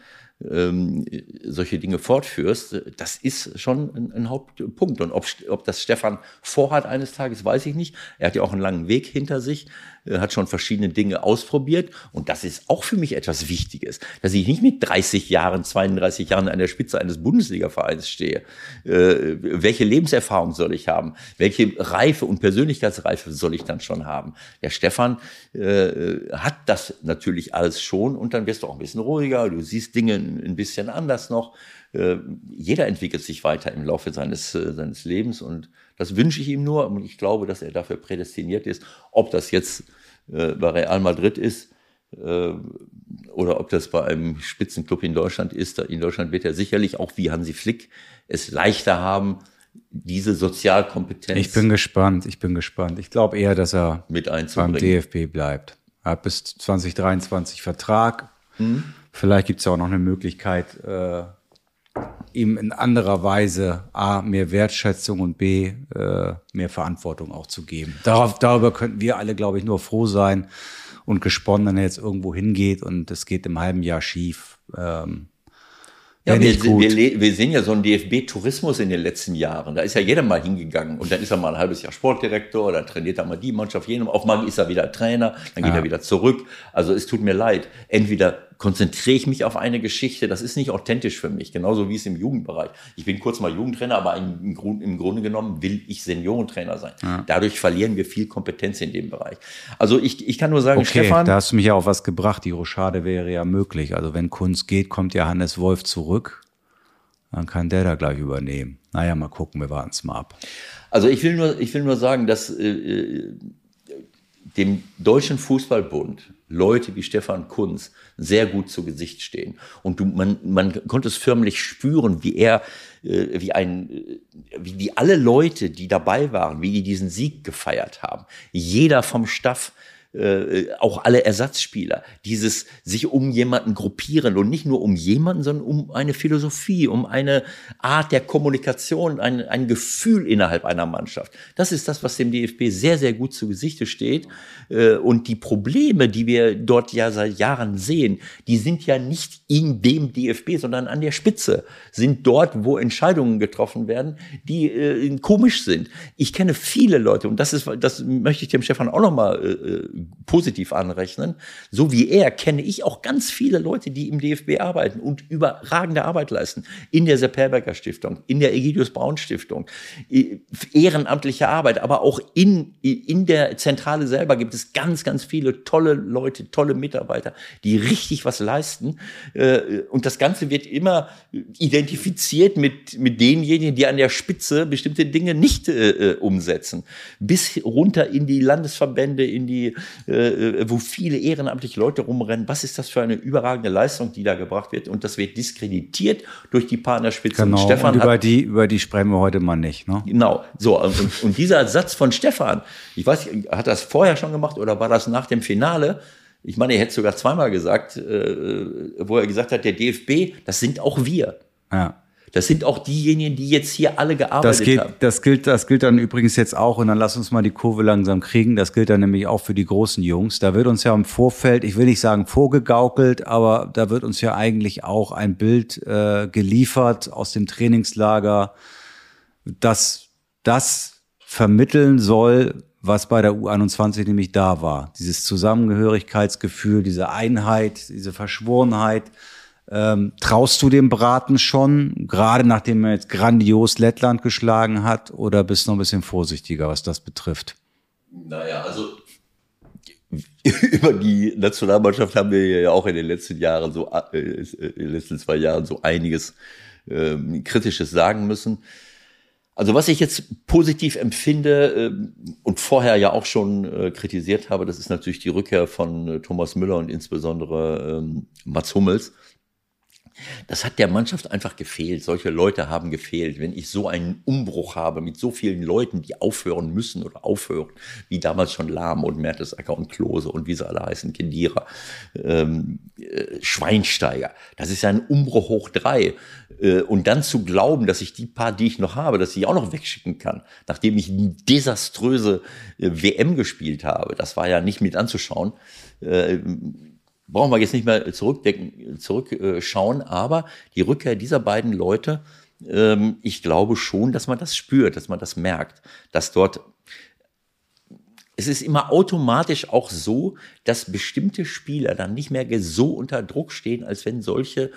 ähm, solche Dinge fortführst, das ist schon ein, ein Hauptpunkt. Und ob, ob das Stefan vorhat eines Tages, weiß ich nicht. Er hat ja auch einen langen Weg hinter sich, hat schon verschiedene Dinge ausprobiert. Und das ist auch für mich etwas Wichtiges, dass ich nicht mit 30 Jahren, 32 Jahren an der Spitze eines Bundesliga-Vereins stehe. Äh, welche Lebenserfahrung soll ich haben? Welche Reife und Persönlichkeitsreife soll ich dann schon haben? Der Stefan äh, hat das natürlich alles schon und dann wirst du auch ein bisschen ruhiger. Du siehst Dinge ein bisschen anders noch. Äh, jeder entwickelt sich weiter im Laufe seines, äh, seines Lebens und das wünsche ich ihm nur und ich glaube, dass er dafür prädestiniert ist. Ob das jetzt äh, bei Real Madrid ist, äh, oder ob das bei einem Spitzenclub in Deutschland ist. In Deutschland wird er sicherlich auch wie Hansi Flick es leichter haben, diese Sozialkompetenz. Ich bin gespannt, ich bin gespannt. Ich glaube eher, dass er mit beim DFB bleibt. Er hat bis 2023 Vertrag. Mhm. Vielleicht gibt es auch noch eine Möglichkeit, äh, ihm in anderer Weise A, mehr Wertschätzung und B, äh, mehr Verantwortung auch zu geben. Darauf, darüber könnten wir alle, glaube ich, nur froh sein und gesponnen, wenn er jetzt irgendwo hingeht und es geht im halben Jahr schief. Ähm, ja, wir, wir, wir, sehen ja so einen DFB-Tourismus in den letzten Jahren. Da ist ja jeder mal hingegangen und dann ist er mal ein halbes Jahr Sportdirektor oder trainiert er mal die Mannschaft, jenem. Auf mal ist er wieder Trainer, dann geht ja. er wieder zurück. Also es tut mir leid. Entweder konzentriere ich mich auf eine Geschichte, das ist nicht authentisch für mich, genauso wie es im Jugendbereich. Ich bin kurz mal Jugendtrainer, aber im, im Grunde genommen will ich Seniorentrainer sein. Ja. Dadurch verlieren wir viel Kompetenz in dem Bereich. Also ich, ich kann nur sagen, okay, Stefan. Da hast du mich ja auch was gebracht. Die Rochade wäre ja möglich. Also wenn Kunst geht, kommt ja Hannes Wolf zurück. Dann kann der da gleich übernehmen. Naja, mal gucken, wir warten es mal ab. Also ich will nur, ich will nur sagen, dass äh, äh dem Deutschen Fußballbund Leute wie Stefan Kunz sehr gut zu Gesicht stehen. Und du, man, man konnte es förmlich spüren, wie er, äh, wie ein, äh, wie die alle Leute, die dabei waren, wie die diesen Sieg gefeiert haben. Jeder vom Staff, äh, auch alle Ersatzspieler, dieses sich um jemanden gruppieren und nicht nur um jemanden, sondern um eine Philosophie, um eine Art der Kommunikation, ein, ein Gefühl innerhalb einer Mannschaft. Das ist das, was dem DFB sehr, sehr gut zu Gesichte steht. Äh, und die Probleme, die wir dort ja seit Jahren sehen, die sind ja nicht in dem DFB, sondern an der Spitze, sind dort, wo Entscheidungen getroffen werden, die äh, komisch sind. Ich kenne viele Leute, und das ist, das möchte ich dem Stefan auch nochmal äh, positiv anrechnen. So wie er kenne ich auch ganz viele Leute, die im DFB arbeiten und überragende Arbeit leisten. In der Sepp Herberger Stiftung, in der Egidius Braun Stiftung, ehrenamtliche Arbeit, aber auch in, in der Zentrale selber gibt es ganz, ganz viele tolle Leute, tolle Mitarbeiter, die richtig was leisten. Äh, und das Ganze wird immer identifiziert mit, mit denjenigen, die an der Spitze bestimmte Dinge nicht äh, äh umsetzen. Bis runter in die Landesverbände, in die äh, wo viele ehrenamtliche Leute rumrennen. Was ist das für eine überragende Leistung, die da gebracht wird? Und das wird diskreditiert durch die Partnerspitze. Genau, und Stefan und über, die, über die sprechen wir heute mal nicht. Ne? Genau, so. Und, und dieser Satz von Stefan, ich weiß, hat das vorher schon gemacht oder war das nach dem Finale? Ich meine, er hätte sogar zweimal gesagt, äh, wo er gesagt hat, der DFB, das sind auch wir. Ja. Das sind auch diejenigen, die jetzt hier alle gearbeitet das gilt, haben. Das gilt, das gilt dann übrigens jetzt auch, und dann lass uns mal die Kurve langsam kriegen. Das gilt dann nämlich auch für die großen Jungs. Da wird uns ja im Vorfeld, ich will nicht sagen vorgegaukelt, aber da wird uns ja eigentlich auch ein Bild äh, geliefert aus dem Trainingslager, das das vermitteln soll, was bei der U21 nämlich da war. Dieses Zusammengehörigkeitsgefühl, diese Einheit, diese Verschworenheit. Ähm, traust du dem Braten schon, gerade nachdem er jetzt grandios Lettland geschlagen hat, oder bist du noch ein bisschen vorsichtiger, was das betrifft? Naja, also über die Nationalmannschaft haben wir ja auch in den letzten Jahren so, äh, in den letzten zwei Jahren so einiges äh, Kritisches sagen müssen. Also was ich jetzt positiv empfinde äh, und vorher ja auch schon äh, kritisiert habe, das ist natürlich die Rückkehr von äh, Thomas Müller und insbesondere ähm, Mats Hummels. Das hat der Mannschaft einfach gefehlt. Solche Leute haben gefehlt. Wenn ich so einen Umbruch habe mit so vielen Leuten, die aufhören müssen oder aufhören, wie damals schon Lahm und Mertesacker und Klose und wie sie alle heißen, Kedira, ähm, äh, Schweinsteiger. Das ist ja ein Umbruch hoch drei. Äh, und dann zu glauben, dass ich die paar, die ich noch habe, dass ich auch noch wegschicken kann, nachdem ich eine desaströse äh, WM gespielt habe, das war ja nicht mit anzuschauen. Äh, brauchen wir jetzt nicht mehr zurückdenken, zurückschauen, aber die Rückkehr dieser beiden Leute, ähm, ich glaube schon, dass man das spürt, dass man das merkt, dass dort es ist immer automatisch auch so, dass bestimmte Spieler dann nicht mehr so unter Druck stehen, als wenn solche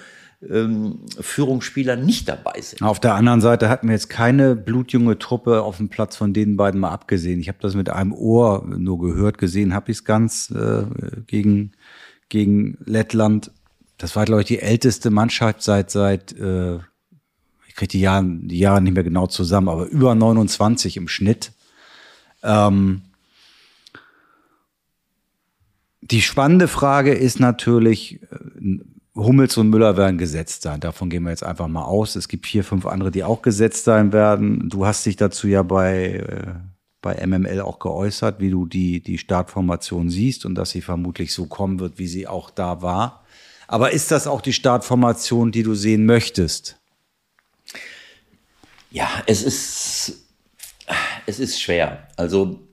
ähm, Führungsspieler nicht dabei sind. Auf der anderen Seite hatten wir jetzt keine blutjunge Truppe auf dem Platz von den beiden mal abgesehen. Ich habe das mit einem Ohr nur gehört, gesehen habe ich es ganz äh, gegen gegen Lettland. Das war, glaube ich, die älteste Mannschaft seit, seit äh, ich kriege die Jahre, die Jahre nicht mehr genau zusammen, aber über 29 im Schnitt. Ähm, Die spannende Frage ist natürlich, äh, Hummels und Müller werden gesetzt sein. Davon gehen wir jetzt einfach mal aus. Es gibt vier, fünf andere, die auch gesetzt sein werden. Du hast dich dazu ja bei, äh, bei MML auch geäußert, wie du die, die Startformation siehst und dass sie vermutlich so kommen wird, wie sie auch da war. Aber ist das auch die Startformation, die du sehen möchtest? Ja, es ist, es ist schwer. Also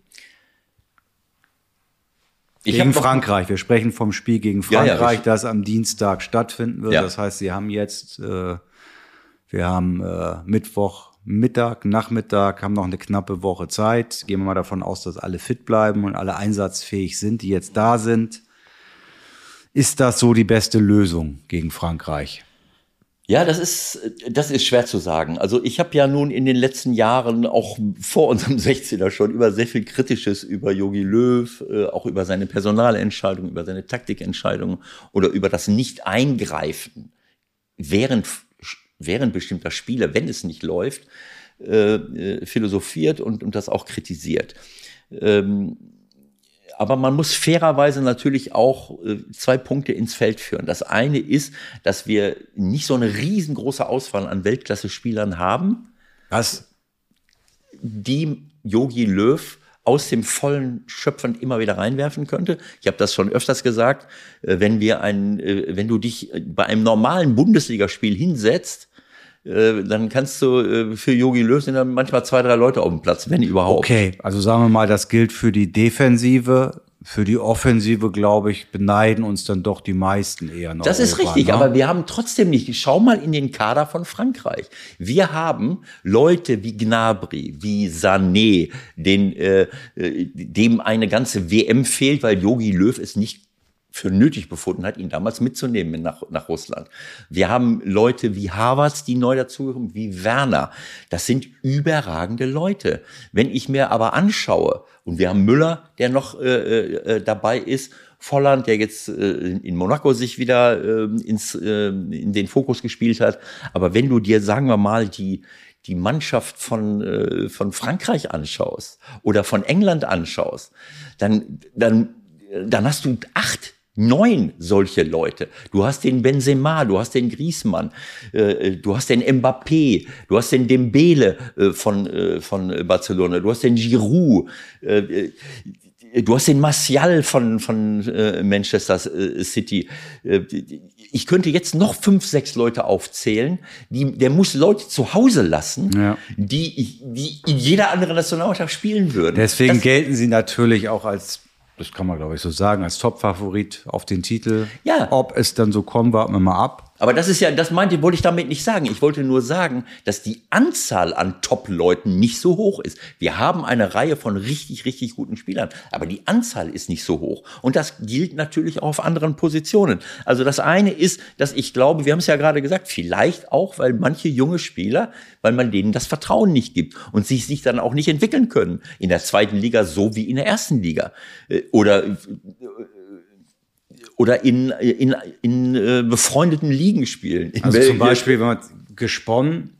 gegen Frankreich. Wir sprechen vom Spiel gegen Frankreich, ja, ja, das am Dienstag stattfinden wird. Ja. Das heißt, sie haben jetzt, äh, wir haben äh, Mittwoch, Mittag, Nachmittag, haben noch eine knappe Woche Zeit. Gehen wir mal davon aus, dass alle fit bleiben und alle einsatzfähig sind, die jetzt da sind. Ist das so die beste Lösung gegen Frankreich? Ja, das ist, das ist schwer zu sagen. Also ich habe ja nun in den letzten Jahren auch vor unserem 16er schon über sehr viel Kritisches über Yogi Löw, äh, auch über seine Personalentscheidungen, über seine Taktikentscheidungen oder über das Nicht-Eingreifen während, während bestimmter Spiele, wenn es nicht läuft, äh, äh philosophiert und, und das auch kritisiert. Ähm, aber man muss fairerweise natürlich auch äh, zwei Punkte ins Feld führen. Das eine ist, dass wir nicht so eine riesengroße Auswahl an Weltklasse-Spielern haben. Was? Die Yogi Löw aus dem vollen Schöpfend immer wieder reinwerfen könnte. Ich habe das schon öfters gesagt. Äh, wenn wir ein, äh, wenn du dich bei einem normalen Bundesligaspiel hinsetzt, äh, dann kannst du äh, für Yogi Löw dann manchmal zwei, drei Leute auf dem Platz, wenn überhaupt. Okay, also sagen wir mal, das gilt für die Defensive. Für die Offensive, glaube ich, beneiden uns dann doch die meisten eher noch. Das ist richtig, ne? aber wir haben trotzdem nicht. Schau mal in den Kader von Frankreich. Wir haben Leute wie Gnabry, wie Sané, den, äh, äh dem eine ganze WM fehlt, weil Yogi Löw es nicht für nötig befunden hat, ihn damals mitzunehmen nach, nach Russland. Wir haben Leute wie Harvards, die neu dazukommen, wie Werner. Das sind überragende Leute. Wenn ich mir aber anschaue, und wir haben Müller, der noch äh, äh, dabei ist, Volland, der jetzt äh, in Monaco sich wieder äh, ins, äh, in den Fokus gespielt hat. Aber wenn du dir, sagen wir mal, die, die Mannschaft von, äh, von Frankreich anschaust oder von England anschaust, dann, dann, dann hast du acht Neun solche Leute. Du hast den Benzema, du hast den Griezmann, äh, du hast den Mbappé, du hast den Dembele äh, von, äh, von Barcelona, du hast den Giroud, äh, äh, du hast den Martial von, von äh, Manchester City. ich könnte jetzt noch fünf, sechs Leute aufzählen, die, der muss Leute zu Hause lassen, ja. die, die in jeder anderen Nationalmannschaft spielen würden. Deswegen das, gelten sie natürlich auch als das kann man, glaube ich, so sagen, als Top-Favorit auf den Titel. Ja. Ob es dann so kommt, warten wir mal ab. Aber das ist ja, das meinte, wollte ich damit nicht sagen. Ich wollte nur sagen, dass die Anzahl an Top-Leuten nicht so hoch ist. Wir haben eine Reihe von richtig, richtig guten Spielern, aber die Anzahl ist nicht so hoch. Und das gilt natürlich auch auf anderen Positionen. Also das eine ist, dass ich glaube, wir haben es ja gerade gesagt, vielleicht auch, weil manche junge Spieler, weil man denen das Vertrauen nicht gibt und sich, sich dann auch nicht entwickeln können in der zweiten Liga so wie in der ersten Liga. Äh, oder oder in, in, in äh, befreundeten Ligen spielen. also zum Beispiel, wenn man gesponnen,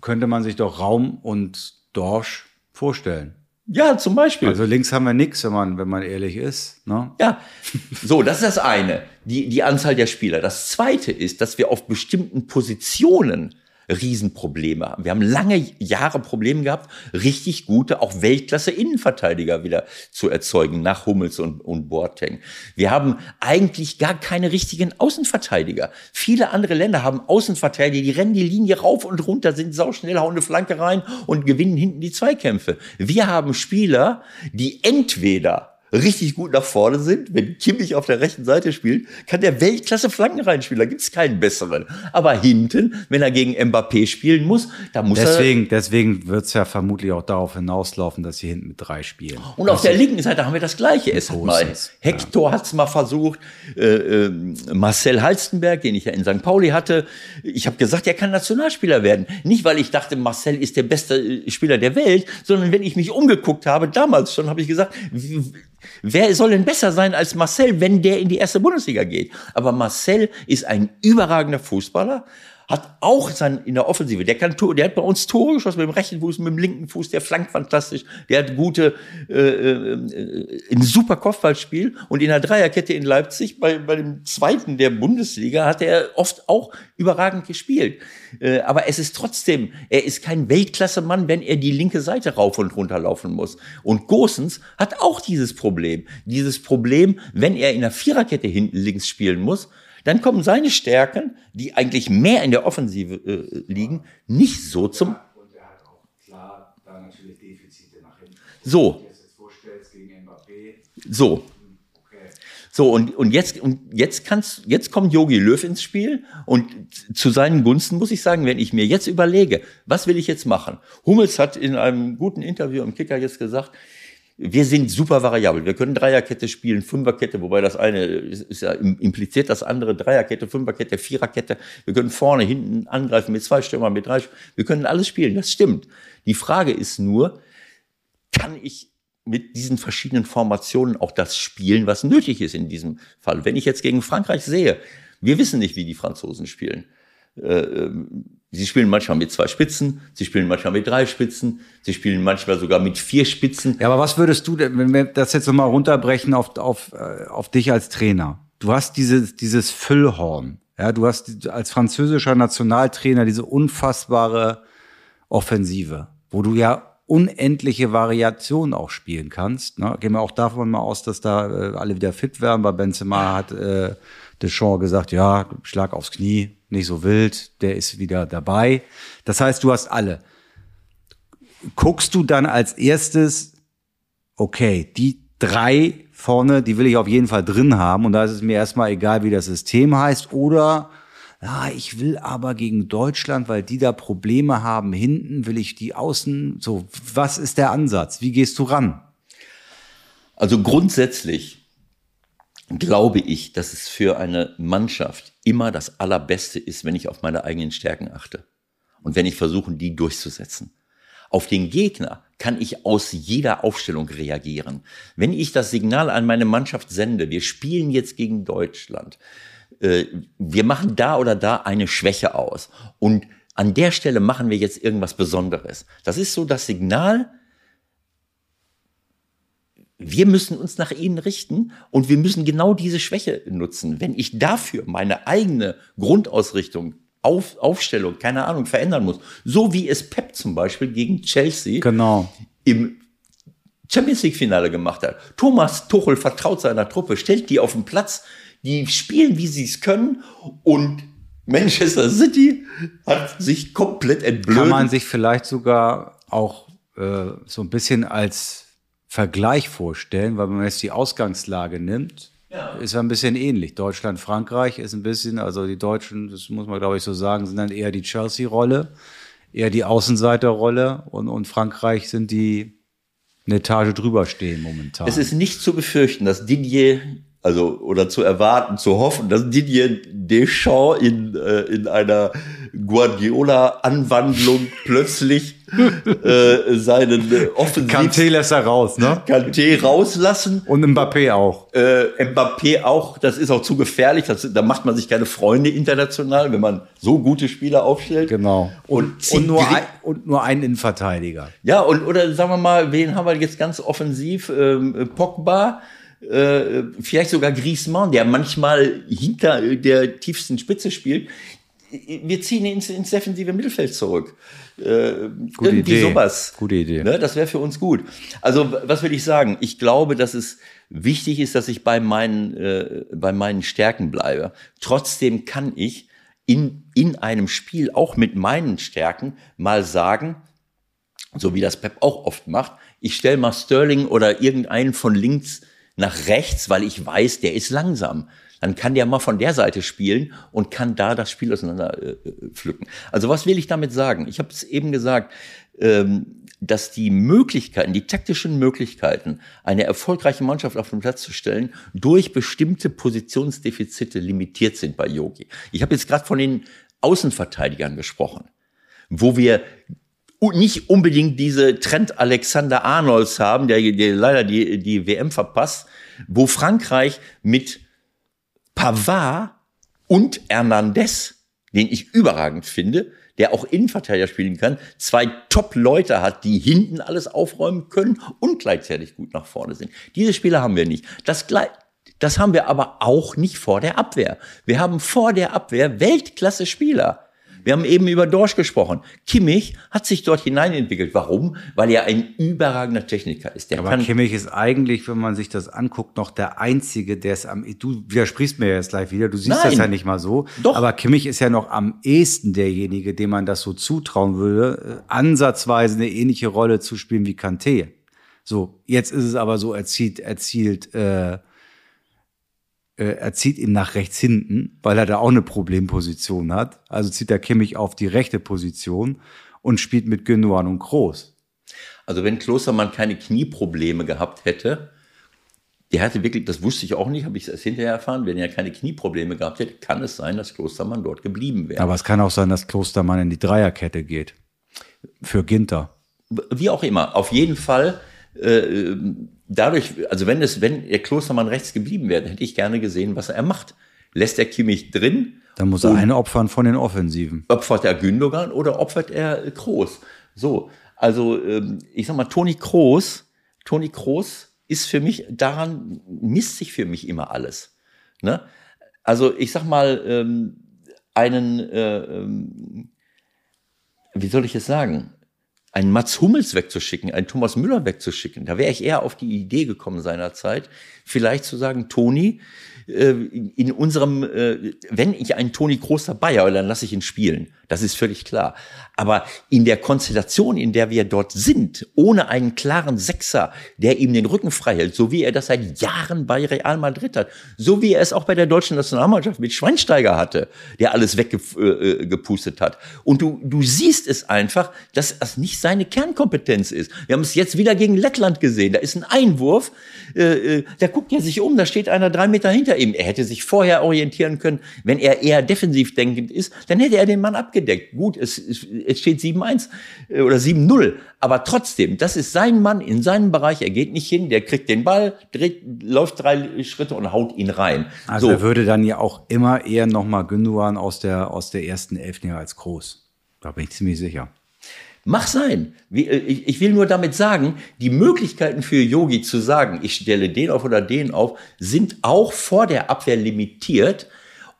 könnte man sich doch Raum und Dorsch vorstellen. Ja, zum Beispiel. Also links haben wir nichts, wenn man, wenn man ehrlich ist. Ne? Ja, so, das ist das eine, die, die Anzahl der Spieler. Das zweite ist, dass wir auf bestimmten Positionen Riesenprobleme haben. Wir haben lange Jahre Probleme gehabt, richtig gute, auch Weltklasse-Innenverteidiger wieder zu erzeugen, nach Hummels und, und Boateng. Wir haben eigentlich gar keine richtigen Außenverteidiger. Viele andere Länder haben Außenverteidiger, die rennen die Linie rauf und runter, sind sauschnell, hauen eine Flanke rein und gewinnen hinten die Zweikämpfe. Wir haben Spieler, die entweder richtig gut nach vorne sind. Wenn Kimmich auf der rechten Seite spielt, kann der Weltklasse Flanken reinspielen. Da gibt es keinen besseren. Aber hinten, wenn er gegen Mbappé spielen muss, da muss deswegen, er. Deswegen wird es ja vermutlich auch darauf hinauslaufen, dass sie hinten mit drei spielen. Und auf der linken Seite haben wir das Gleiche. Es hat mal, Hector ja. hat es mal versucht, äh, äh, Marcel Halstenberg, den ich ja in St. Pauli hatte. Ich habe gesagt, er kann Nationalspieler werden. Nicht, weil ich dachte, Marcel ist der beste äh, Spieler der Welt, sondern wenn ich mich umgeguckt habe, damals schon, habe ich gesagt, Wer soll denn besser sein als Marcel, wenn der in die erste Bundesliga geht? Aber Marcel ist ein überragender Fußballer, hat auch sein, in der Offensive, der kann der hat bei uns Tore geschossen mit dem rechten Fuß, mit dem linken Fuß, der flankt fantastisch, der hat gute, äh, äh, ein super Kopfballspiel und in der Dreierkette in Leipzig, bei, bei dem zweiten der Bundesliga, hat er oft auch überragend gespielt. Äh, aber es ist trotzdem, er ist kein Weltklasse-Mann, wenn er die linke Seite rauf und runter laufen muss. Und Gosens hat auch dieses Problem. Dieses Problem, wenn er in der Viererkette hinten links spielen muss, dann kommen seine Stärken, die eigentlich mehr in der Offensive äh, liegen, nicht so zum. Und er hat auch klar da natürlich Defizite nach hinten. So. So. So, und, und jetzt, und jetzt kannst, jetzt kommt Yogi Löw ins Spiel und zu seinen Gunsten muss ich sagen, wenn ich mir jetzt überlege, was will ich jetzt machen? Hummels hat in einem guten Interview im Kicker jetzt gesagt, wir sind super variabel. Wir können Dreierkette spielen, Fünferkette, wobei das eine ist ja impliziert das andere, Dreierkette, Fünferkette, Viererkette. Wir können vorne, hinten angreifen mit zwei Stürmern, mit drei. Wir können alles spielen, das stimmt. Die Frage ist nur, kann ich mit diesen verschiedenen Formationen auch das spielen, was nötig ist in diesem Fall? Wenn ich jetzt gegen Frankreich sehe, wir wissen nicht, wie die Franzosen spielen. Äh, ähm, Sie spielen manchmal mit zwei Spitzen, sie spielen manchmal mit drei Spitzen, sie spielen manchmal sogar mit vier Spitzen. Ja, aber was würdest du, wenn wir das jetzt nochmal runterbrechen auf, auf, äh, auf dich als Trainer? Du hast dieses, dieses Füllhorn. Ja, du hast als französischer Nationaltrainer diese unfassbare Offensive, wo du ja unendliche Variationen auch spielen kannst. Ne? Gehen wir auch davon mal aus, dass da äh, alle wieder fit werden. Bei Benzema hat äh, Deschamps gesagt, ja, Schlag aufs Knie, nicht so wild, der ist wieder dabei. Das heißt, du hast alle. Guckst du dann als erstes, okay, die drei vorne, die will ich auf jeden Fall drin haben und da ist es mir erstmal egal, wie das System heißt oder ja, ich will aber gegen Deutschland, weil die da Probleme haben hinten, will ich die Außen, so, was ist der Ansatz? Wie gehst du ran? Also grundsätzlich glaube ich, dass es für eine Mannschaft immer das Allerbeste ist, wenn ich auf meine eigenen Stärken achte und wenn ich versuche, die durchzusetzen. Auf den Gegner kann ich aus jeder Aufstellung reagieren. Wenn ich das Signal an meine Mannschaft sende, wir spielen jetzt gegen Deutschland, äh, wir machen da oder da eine Schwäche aus und an der Stelle machen wir jetzt irgendwas Besonderes. Das ist so das Signal, wir müssen uns nach ihnen richten und wir müssen genau diese Schwäche nutzen. Wenn ich dafür meine eigene Grundausrichtung, Auf, Aufstellung, keine Ahnung, verändern muss, so wie es Pep zum Beispiel gegen Chelsea genau. im Champions League Finale gemacht hat. Thomas Tuchel vertraut seiner Truppe, stellt die auf den Platz, die spielen, wie sie es können und Manchester City hat sich komplett entblödet. Kann man sich vielleicht sogar auch äh, so ein bisschen als Vergleich vorstellen, weil wenn man jetzt die Ausgangslage nimmt, ja. ist ja ein bisschen ähnlich. Deutschland, Frankreich ist ein bisschen, also die Deutschen, das muss man glaube ich so sagen, sind dann eher die Chelsea-Rolle, eher die Außenseiterrolle und, und Frankreich sind die eine Etage drüber stehen momentan. Es ist nicht zu befürchten, dass Didier also oder zu erwarten, zu hoffen, dass Didier Deschamps in, äh, in einer Guardiola-Anwandlung plötzlich äh, seinen äh, Offensiv... Kanté lässt er raus, ne? Kanté rauslassen. Und Mbappé auch. Äh, Mbappé auch, das ist auch zu gefährlich, das, da macht man sich keine Freunde international, wenn man so gute Spieler aufstellt. Genau. Und, und, und nur, ein, und nur einen Innenverteidiger. Ja, und oder sagen wir mal, wen haben wir jetzt ganz offensiv? Ähm, Pogba, äh, vielleicht sogar Griezmann, der manchmal hinter der tiefsten Spitze spielt. Wir ziehen ihn ins, ins defensive Mittelfeld zurück. Äh, Gute irgendwie Idee. sowas. Gute Idee. Ne, das wäre für uns gut. Also, was will ich sagen? Ich glaube, dass es wichtig ist, dass ich bei meinen, äh, bei meinen Stärken bleibe. Trotzdem kann ich in, in einem Spiel auch mit meinen Stärken mal sagen, so wie das Pep auch oft macht, ich stelle mal Sterling oder irgendeinen von links nach rechts, weil ich weiß, der ist langsam. Dann kann der mal von der Seite spielen und kann da das Spiel auseinander äh, äh pflücken. Also was will ich damit sagen? Ich habe es eben gesagt, ähm, dass die Möglichkeiten, die taktischen Möglichkeiten, eine erfolgreiche Mannschaft auf den Platz zu stellen, durch bestimmte Positionsdefizite limitiert sind bei Yogi. Ich habe jetzt gerade von den Außenverteidigern gesprochen, wo wir nicht unbedingt diese Trend Alexander Arnolds haben, der, der leider die, die WM verpasst, wo Frankreich mit Pavard und Hernandez den ich überragend finde, der auch Innenverteidiger spielen kann, zwei Top-Leute hat, die hinten alles aufräumen können und gleichzeitig gut nach vorne sind. Diese Spieler haben wir nicht. Das, das haben wir aber auch nicht vor der Abwehr. Wir haben vor der Abwehr Weltklasse-Spieler. Wir haben eben über Dorsch gesprochen. Kimmich hat sich dort hineinentwickelt. Warum? Weil er ein überragender Techniker ist. Der Aber Kimmich ist eigentlich, wenn man sich das anguckt, noch der Einzige, der es am, du widersprichst mir jetzt gleich wieder, du siehst Nein. das ja nicht mal so. Doch. Aber Kimmich ist ja noch am ehesten derjenige, dem man das so zutrauen würde, äh, ansatzweise eine ähnliche Rolle zu spielen wie Kanté. So, jetzt ist es aber so erzielt, erzielt, äh, er zieht ihn nach rechts hinten, weil er da auch eine Problemposition hat. Also zieht er Kimmich auf die rechte Position und spielt mit Gündogan und Groß. Also wenn Klostermann keine Knieprobleme gehabt hätte, der hatte wirklich, das wusste ich auch nicht, habe ich erst hinterher erfahren, wenn er keine Knieprobleme gehabt hätte, kann es sein, dass Klostermann dort geblieben wäre. Aber es kann auch sein, dass Klostermann in die Dreierkette geht. Für Ginter. Wie auch immer. Auf jeden Fall äh, dadurch, also wenn es, wenn der Klostermann rechts geblieben wäre, hätte ich gerne gesehen, was er macht. Lässt er Kimmich drin? Dann muss er eine opfern von den Offensiven. Opfert er Gündogan oder opfert er Kroos? So, also ähm, ich sag mal, Toni Kroos, Toni Kroos ist für mich, daran misst sich für mich immer alles. Ne? Also ich sag mal, ähm, einen, äh, ähm, wie soll ich es sagen? Einen Mats Hummels wegzuschicken, einen Thomas Müller wegzuschicken. Da wäre ich eher auf die Idee gekommen seinerzeit, vielleicht zu sagen, Toni, äh, in unserem, äh, wenn ich einen Toni Kroos dabei habe, dann lasse ich ihn spielen. Das ist völlig klar. Aber in der Konstellation, in der wir dort sind, ohne einen klaren Sechser, der ihm den Rücken frei hält, so wie er das seit Jahren bei Real Madrid hat, so wie er es auch bei der deutschen Nationalmannschaft mit Schweinsteiger hatte, der alles weggepustet hat. Und du, du siehst es einfach, dass das nicht seine Kernkompetenz ist. Wir haben es jetzt wieder gegen Lettland gesehen. Da ist ein Einwurf, äh, äh da guckt er sich um, da steht einer drei Meter hinter ihm. Er hätte sich vorher orientieren können, wenn er eher defensiv denkend ist, dann hätte er den Mann abgegeben abgedeckt. Gut, es, es steht 7-1 äh, oder 7-0, aber trotzdem, das ist sein Mann in seinem Bereich. Er geht nicht hin, der kriegt den Ball, dreht, läuft drei Schritte und haut ihn rein. Also so. er würde dann ja auch immer eher nochmal Günduan aus der, aus der ersten Elf nehmen als Groß. Da bin ich ziemlich sicher. Mach sein. Äh, ich will nur damit sagen, die Möglichkeiten für Yogi zu sagen, ich stelle den auf oder den auf, sind auch vor der Abwehr limitiert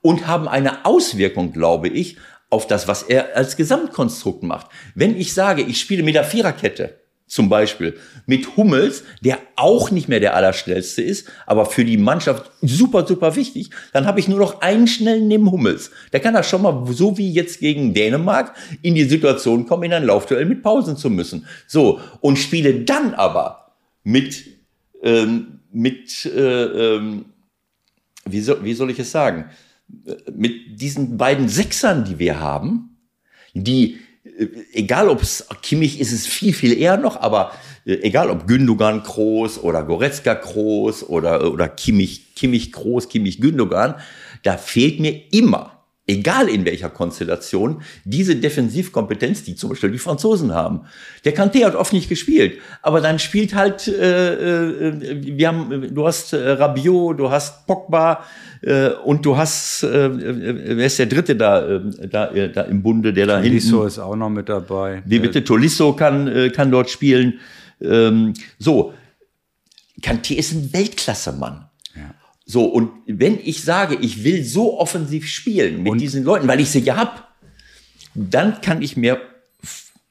und haben eine Auswirkung, glaube ich, auf das, was er als Gesamtkonstrukt macht. Wenn ich sage, ich spiele mit der Viererkette, zum Beispiel mit Hummels, der auch nicht mehr der Allerschnellste ist, aber für die Mannschaft super, super wichtig, dann habe ich nur noch einen schnellen neben Hummels. Der kann das schon mal, so wie jetzt gegen Dänemark, in die Situation kommen, in ein Laufduell mit Pausen zu müssen. So, und spiele dann aber mit, ähm, mit äh, ähm, wie, soll, wie soll ich es sagen, mit diesen beiden Sechsern, die wir haben, die, äh, egal ob es Kimmich ist es viel, viel eher noch, aber äh, egal ob Gündogan Groß oder Goretzka Groß oder, oder Kimmich, Kimmich Groß, Kimmich Gündogan, da fehlt mir immer egal in welcher Konstellation, diese Defensivkompetenz, die zum Beispiel die Franzosen haben. Der Kanté hat oft nicht gespielt, aber dann spielt halt, äh, äh, wir haben, du hast äh, Rabiot, du hast Pogba äh, und du hast, äh, äh wer ist der Dritte da, äh, da, äh, da im Bunde, der da hinten? Tolisso ist auch noch mit dabei. Wie bitte? Tolisso kann, äh, kann dort spielen. Ähm, so, Kanté ist ein Weltklasse-Mann. So, und wenn ich sage, ich will so offensiv spielen mit und? diesen Leuten, weil ich sie ja hab, dann kann ich mir.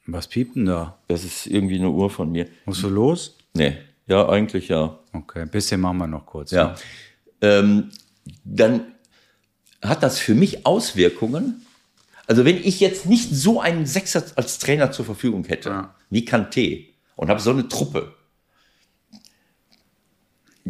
Was piept denn da? Das ist irgendwie eine Uhr von mir. Musst du los? Nee, ja, eigentlich ja. Okay, ein bisschen machen wir noch kurz. Ja. ja. Ähm, dann hat das für mich Auswirkungen. Also wenn ich jetzt nicht so einen Sechser als Trainer zur Verfügung hätte, ja. wie Kanté, und habe so eine Truppe,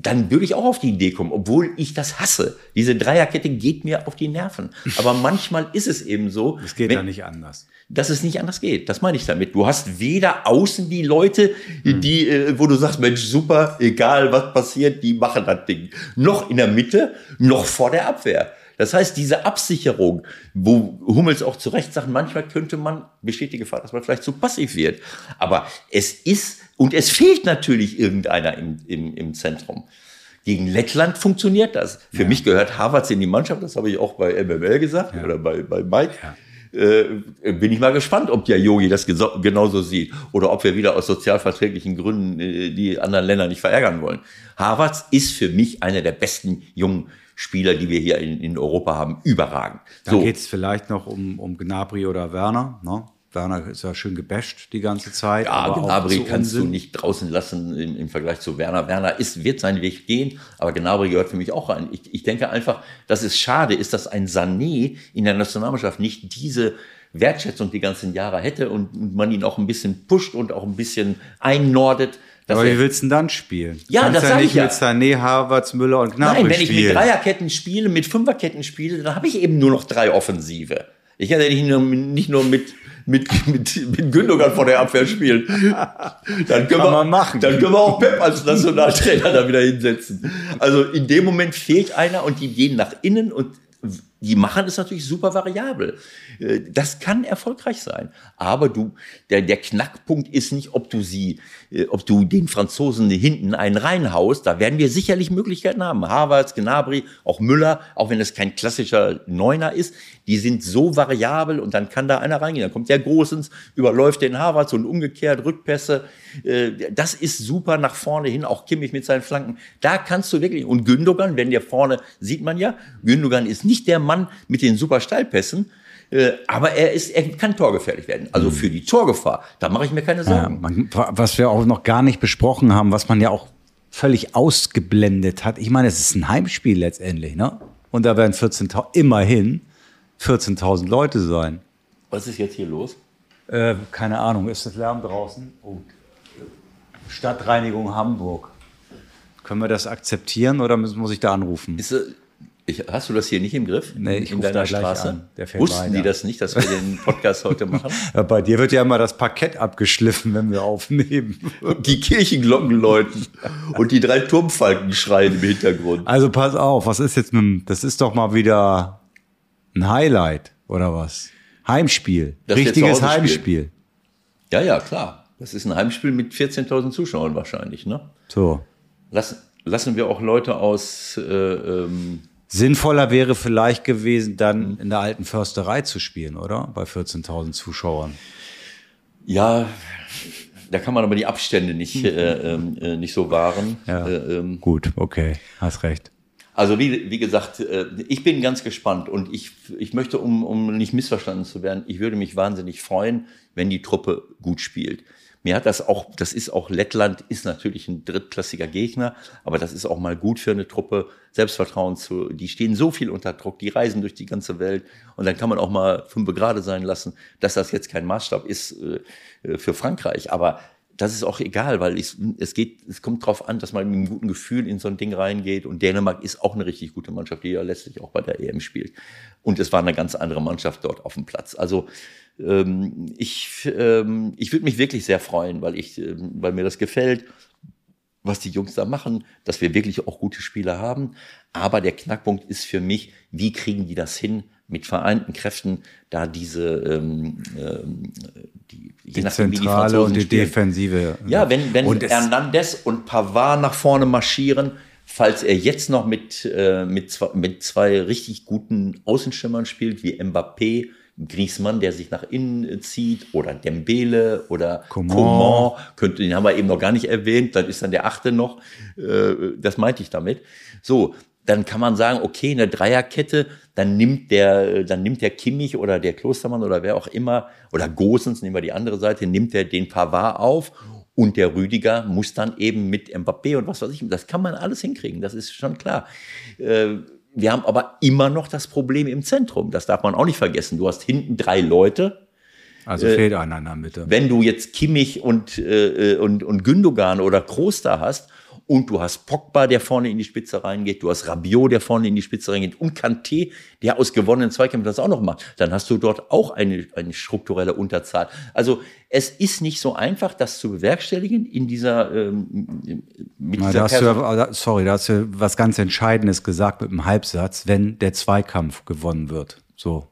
dann würde ich auch auf die Idee kommen, obwohl ich das hasse. Diese Dreierkette geht mir auf die Nerven. Aber manchmal ist es eben so. Es geht wenn, ja nicht anders. Dass es nicht anders geht. Das meine ich damit. Du hast weder außen die Leute, die, hm. wo du sagst, Mensch, super, egal was passiert, die machen das Ding. Noch in der Mitte, noch vor der Abwehr. Das heißt, diese Absicherung, wo Hummels auch zu Recht sagt, manchmal könnte man, besteht die Gefahr, dass man vielleicht zu passiv wird. Aber es ist und es fehlt natürlich irgendeiner im, im, im Zentrum. Gegen Lettland funktioniert das. Für Ja. mich gehört Havertz in die Mannschaft, das habe ich auch bei MML gesagt Ja. oder bei, bei Mike. Ja. Äh, bin ich mal gespannt, ob der Yogi das genauso sieht oder ob wir wieder aus sozialverträglichen Gründen äh, die anderen Länder nicht verärgern wollen. Havertz ist für mich einer der besten jungen Spieler, die wir hier in, in Europa haben. Überragend. Da geht es vielleicht noch um, um Gnabry oder Werner. Ne? Werner ist ja schön gebasht die ganze Zeit. Ja, Gnabry kannst du Unsinn. nicht draußen lassen im, im Vergleich zu Werner. Werner ist, wird seinen Weg gehen, aber Gnabry gehört für mich auch rein. Ich, ich denke einfach, dass es schade ist, dass ein Sané in der Nationalmannschaft nicht diese Wertschätzung die ganzen Jahre hätte und, man ihn auch ein bisschen pusht und auch ein bisschen einnordet. Aber er- wie willst du denn dann spielen? Ja, Kannst das ja nicht ich ja. mit Sané, Havertz, Müller und Gnabry Nein, wenn ich spielen. mit Dreierketten spiele, mit Fünferketten spiele, dann habe ich eben nur noch drei Offensive. Ich kann ja nicht nur, nicht nur mit, mit, mit, mit Gündogan vor der Abwehr spielen. Dann können, wir, man machen. dann können wir auch Pep als Nationaltrainer da wieder hinsetzen. Also in dem Moment fehlt einer und die gehen nach innen und die machen es natürlich super variabel. Äh, Das kann erfolgreich sein. Aber du, der, der Knackpunkt ist nicht, ob du sie, äh, ob du den Franzosen hinten einen reinhaust. Da werden wir sicherlich Möglichkeiten haben. Havertz, Gnabry, auch Müller, auch wenn es kein klassischer Neuner ist, die sind so variabel und dann kann da einer reingehen. Dann kommt der Großens, überläuft den Havertz und umgekehrt Rückpässe. Äh, Das ist super nach vorne hin, auch Kimmich mit seinen Flanken. Da kannst du wirklich, und Gündogan, wenn der vorne, sieht man ja, Gündogan ist nicht der Mann mit den super Steilpässen, äh, aber er ist, er kann torgefährlich werden. Also für die Torgefahr, da mache ich mir keine Mhm. Ja, Sorgen. man, was wir auch noch gar nicht besprochen haben, was man ja auch völlig ausgeblendet hat. Ich meine, es ist ein Heimspiel letztendlich, ne? Und da werden 14.000, immerhin 14.000 Leute sein. Was ist jetzt hier los? Äh, keine Ahnung, ist das Lärm draußen? Oh. Stadtreinigung Hamburg. Können wir das akzeptieren oder muss, muss ich da anrufen? Ist, äh, ich, hast du das hier nicht im Griff? Nee, ich in deiner Straße? an. Wussten die das nicht, dass wir den Podcast heute machen? Ja, bei dir wird ja immer das Parkett abgeschliffen, wenn wir aufnehmen. Und die Kirchenglocken läuten und die drei Turmfalken schreien im Hintergrund. Also pass auf, was ist jetzt mit dem, das ist doch mal wieder ein Highlight oder was? Heimspiel. Wir Richtiges. Heimspiel. Ja, ja, klar. Das ist ein Heimspiel mit 14.000 Zuschauern wahrscheinlich. Ne? So. Lassen, lassen wir auch Leute aus. Äh, ähm, Sinnvoller wäre vielleicht gewesen, dann in der alten Försterei zu spielen, oder? Bei 14.000 Zuschauern. ja, da kann man aber die Abstände nicht, äh, ähm, äh, nicht so wahren. Ja. Äh, ähm, Gut, okay, hast recht. Also wie, wie gesagt, äh, ich bin ganz gespannt und ich, ich möchte, um, um nicht missverstanden zu werden, ich würde mich wahnsinnig freuen, wenn die Truppe gut spielt. Mir hat das auch, das ist auch, Lettland ist natürlich ein drittklassiger Gegner, aber das ist auch mal gut für eine Truppe, Selbstvertrauen zu, die stehen so viel unter Druck, die reisen durch die ganze Welt und dann kann man auch mal fünf Grade sein lassen, dass das jetzt kein Maßstab ist äh, für Frankreich, aber das ist auch egal, weil es, es geht, es kommt drauf an, dass man mit einem guten Gefühl in so ein Ding reingeht. Und Dänemark ist auch eine richtig gute Mannschaft, die ja letztlich auch bei der EM spielt. Und es war eine ganz andere Mannschaft dort auf dem Platz. Also ähm, ich, ähm, ich würde mich wirklich sehr freuen, weil ich, ähm, weil mir das gefällt, was die Jungs da machen, dass wir wirklich auch gute Spieler haben. Aber der Knackpunkt ist für mich, wie kriegen die das hin, mit vereinten Kräften da diese, ähm, ähm, die, je Die nachdem, Zentrale und die spielen. Defensive. Ja, wenn, wenn und Hernandez und Pavard nach vorne marschieren, falls er jetzt noch mit, äh, mit, zwei, mit zwei richtig guten Außenstürmern spielt, wie Mbappé, Griezmann, der sich nach innen äh, zieht, oder Dembele oder Coman. Coman, könnte, den haben wir eben noch gar nicht erwähnt, dann ist dann der achte noch, äh, das meinte ich damit. So, dann kann man sagen, okay, eine Dreierkette, dann nimmt der, dann nimmt der Kimmich oder der Klostermann oder wer auch immer, oder Gosens, nehmen wir die andere Seite, nimmt er den Pavard auf und der Rüdiger muss dann eben mit Mbappé und was weiß ich, das kann man alles hinkriegen, das ist schon klar. Äh, wir haben aber immer noch das Problem im Zentrum, das darf man auch nicht vergessen. Du hast hinten drei Leute, also fehlt einer in der Mitte. wenn du jetzt Kimmich und, äh, und, und Gündogan oder Kroos da hast und du hast Pogba, der vorne in die Spitze reingeht, du hast Rabiot, der vorne in die Spitze reingeht und Kanté, der aus gewonnenen Zweikämpfen das auch noch macht, dann hast du dort auch eine, eine strukturelle Unterzahl. Also es ist nicht so einfach, das zu bewerkstelligen in dieser ähm, mit Na, dieser da hast du, sorry, da hast du was ganz Entscheidendes gesagt mit dem Halbsatz, wenn der Zweikampf gewonnen wird. So.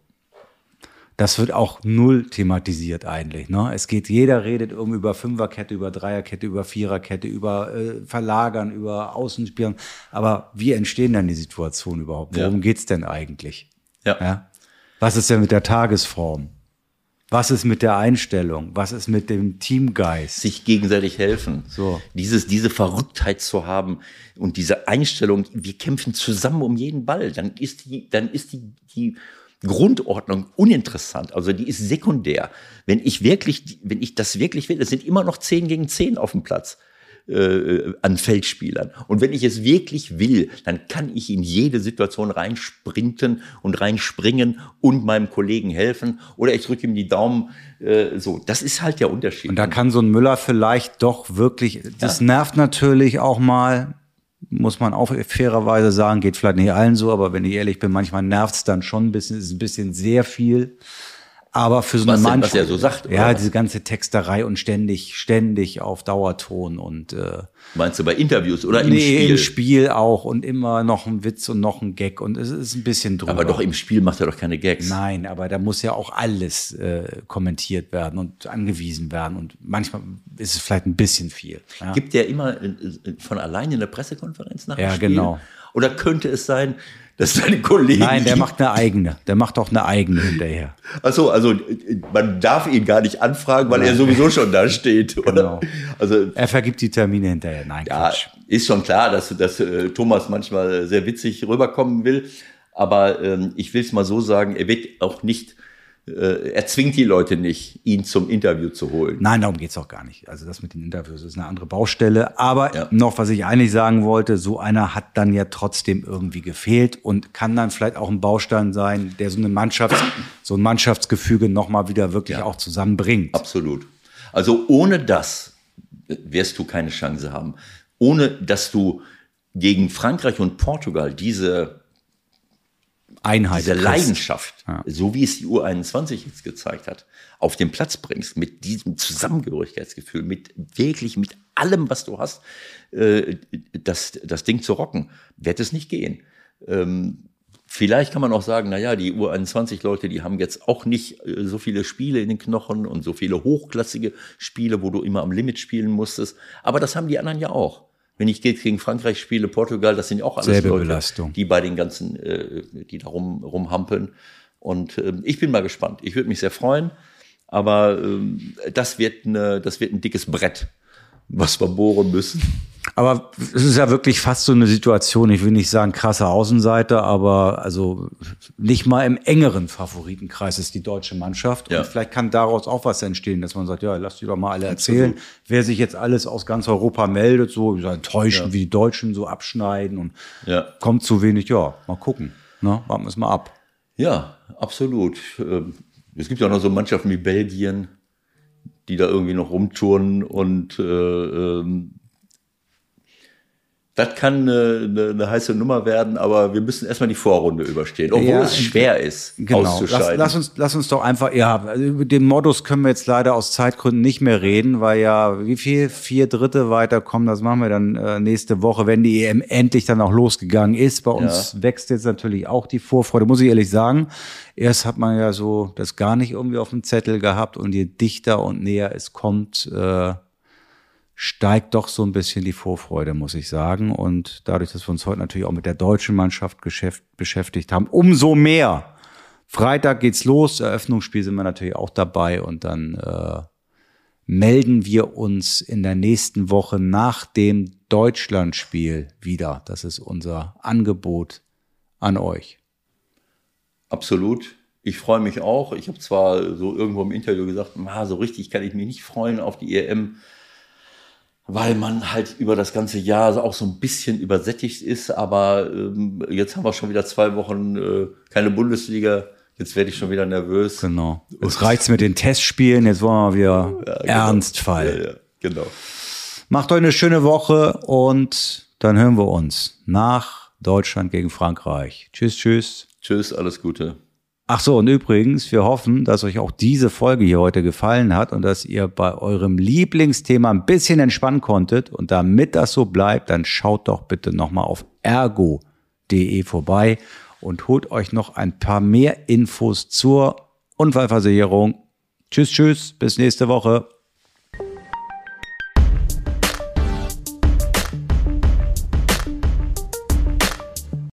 Das wird auch null thematisiert eigentlich. Ne? Es geht, jeder redet irgendwie über Fünferkette, über Dreierkette, über Viererkette, über äh, Verlagern, über Außenspielen. Aber wie entstehen denn die Situationen überhaupt? Worum Ja. geht's denn eigentlich? Ja. Ja? Was ist denn mit der Tagesform? Was ist mit der Einstellung? Was ist mit dem Teamgeist? sich gegenseitig helfen. So. Dieses, diese Verrücktheit zu haben und diese Einstellung, wir kämpfen zusammen um jeden Ball, dann ist die, dann ist die, die Grundordnung uninteressant. Also die ist sekundär. Wenn ich wirklich, wenn ich das wirklich will, es sind immer noch 10 gegen 10 auf dem Platz äh, an Feldspielern. Und wenn ich es wirklich will, dann kann ich in jede Situation reinsprinten und reinspringen und meinem Kollegen helfen oder ich drücke ihm die Daumen. Äh, so, das ist halt der Unterschied. Und da kann so ein Müller vielleicht doch wirklich, das nervt natürlich auch mal, muss man auch fairerweise sagen, geht vielleicht nicht allen so, aber wenn ich ehrlich bin, manchmal nervt es dann schon ein bisschen, ist ein bisschen sehr viel. Aber für so Was eine denn, was Mannschaft. er so sagt, Ja, oder? diese ganze Texterei und ständig, ständig auf Dauerton und äh, Meinst du bei Interviews oder im nee, Spiel? im Spiel auch und immer noch ein Witz und noch ein Gag und es ist ein bisschen drüber. Aber doch im Spiel macht er doch keine Gags. Nein, aber da muss ja auch alles äh, kommentiert werden und angewiesen werden. Und manchmal ist es vielleicht ein bisschen viel. Ja. Gibt der immer äh, äh, von alleine eine Pressekonferenz nach dem Ja, Spiel? genau. Oder könnte es sein, dass deine Kollegen. Nein, der macht eine eigene. Der macht auch eine eigene hinterher. Achso, also man darf ihn gar nicht anfragen, weil er sowieso schon da steht, oder? Genau. Also Er vergibt die Termine hinterher. Nein, ja, Quatsch. ist schon klar, dass, dass äh, Thomas manchmal sehr witzig rüberkommen will. Aber ähm, ich will es mal so sagen, er wird auch nicht, er zwingt die Leute nicht, ihn zum Interview zu holen. Nein, darum geht's auch gar nicht. Also das mit den Interviews ist eine andere Baustelle. Aber Ja. noch, was ich eigentlich sagen wollte, so einer hat dann ja trotzdem irgendwie gefehlt und kann dann vielleicht auch ein Baustein sein, der so eine Mannschafts-, so ein Mannschaftsgefüge nochmal wieder wirklich Ja. auch zusammenbringt. Absolut. Also ohne das wirst du keine Chance haben. Ohne dass du gegen Frankreich und Portugal diese, Einheit. diese. Leidenschaft, so wie es die U21 jetzt gezeigt hat, auf den Platz bringst, mit diesem Zusammengehörigkeitsgefühl, mit wirklich mit allem, was du hast, äh, das, das Ding zu rocken, wird es nicht gehen. Ähm, Vielleicht kann man auch sagen, na ja, die U21-Leute, die haben jetzt auch nicht äh, so viele Spiele in den Knochen und so viele hochklassige Spiele, wo du immer am Limit spielen musstest. Aber das haben die anderen ja auch. Wenn ich gegen Frankreich spiele, Portugal, das sind ja auch alles Selbe Leute, Belastung. die bei den ganzen, äh, die da rum, rumhampeln. Und ähm, ich bin mal gespannt. Ich würde mich sehr freuen. Aber ähm, das, wird eine, das wird ein dickes Brett, was wir bohren müssen. Aber es ist ja wirklich fast so eine Situation, ich will nicht sagen krasse Außenseiter, aber also nicht mal im engeren Favoritenkreis ist die deutsche Mannschaft. Ja. Und vielleicht kann daraus auch was entstehen, dass man sagt, ja, lasst die doch mal alle erzählen, wer sich jetzt alles aus ganz Europa meldet, so enttäuschen, wie die Deutschen so abschneiden und Ja. kommt zu wenig, ja, mal gucken. Ne? Warten wir es mal ab. Ja, absolut. Ähm, Es gibt ja auch noch so Mannschaften wie Belgien, die da irgendwie noch rumturnen und äh, ähm, das kann eine, eine, eine heiße Nummer werden, aber wir müssen erstmal die Vorrunde überstehen, obwohl Ja, es schwer ist, Genau. Lass, auszuscheiden. lass, uns, lass uns doch einfach, ja, also über den Modus können wir jetzt leider aus Zeitgründen nicht mehr reden, weil ja, wie viel? Vier Dritte weiterkommen, das machen wir dann äh, nächste Woche, wenn die EM endlich dann auch losgegangen ist. Bei uns wächst jetzt natürlich auch die Vorfreude, muss ich ehrlich sagen. Erst hat man ja so das gar nicht irgendwie auf dem Zettel gehabt und je dichter und näher es kommt, äh, steigt doch so ein bisschen die Vorfreude, muss ich sagen. Und dadurch, dass wir uns heute natürlich auch mit der deutschen Mannschaft beschäftigt haben, umso mehr. Freitag geht's los, Eröffnungsspiel sind wir natürlich auch dabei und dann äh, melden wir uns in der nächsten Woche nach dem Deutschlandspiel wieder. Das ist unser Angebot an euch. Absolut. Ich freue mich auch. Ich habe zwar so irgendwo im Interview gesagt, so richtig kann ich mich nicht freuen auf die EM, weil man halt über das ganze Jahr auch so ein bisschen übersättigt ist. Aber ähm, jetzt haben wir schon wieder zwei Wochen äh, keine Bundesliga. Jetzt werde ich schon wieder nervös. Genau. Es reicht's mit den Testspielen, jetzt wollen wir wieder Ernstfall. Ja, ja, genau. Macht euch eine schöne Woche und dann hören wir uns nach Deutschland gegen Frankreich. Tschüss, tschüss. Tschüss, alles Gute. Ach so, und übrigens, wir hoffen, dass euch auch diese Folge hier heute gefallen hat und dass ihr bei eurem Lieblingsthema ein bisschen entspannen konntet. Und damit das so bleibt, dann schaut doch bitte nochmal auf ergo.de vorbei und holt euch noch ein paar mehr Infos zur Unfallversicherung. Tschüss, tschüss, bis nächste Woche.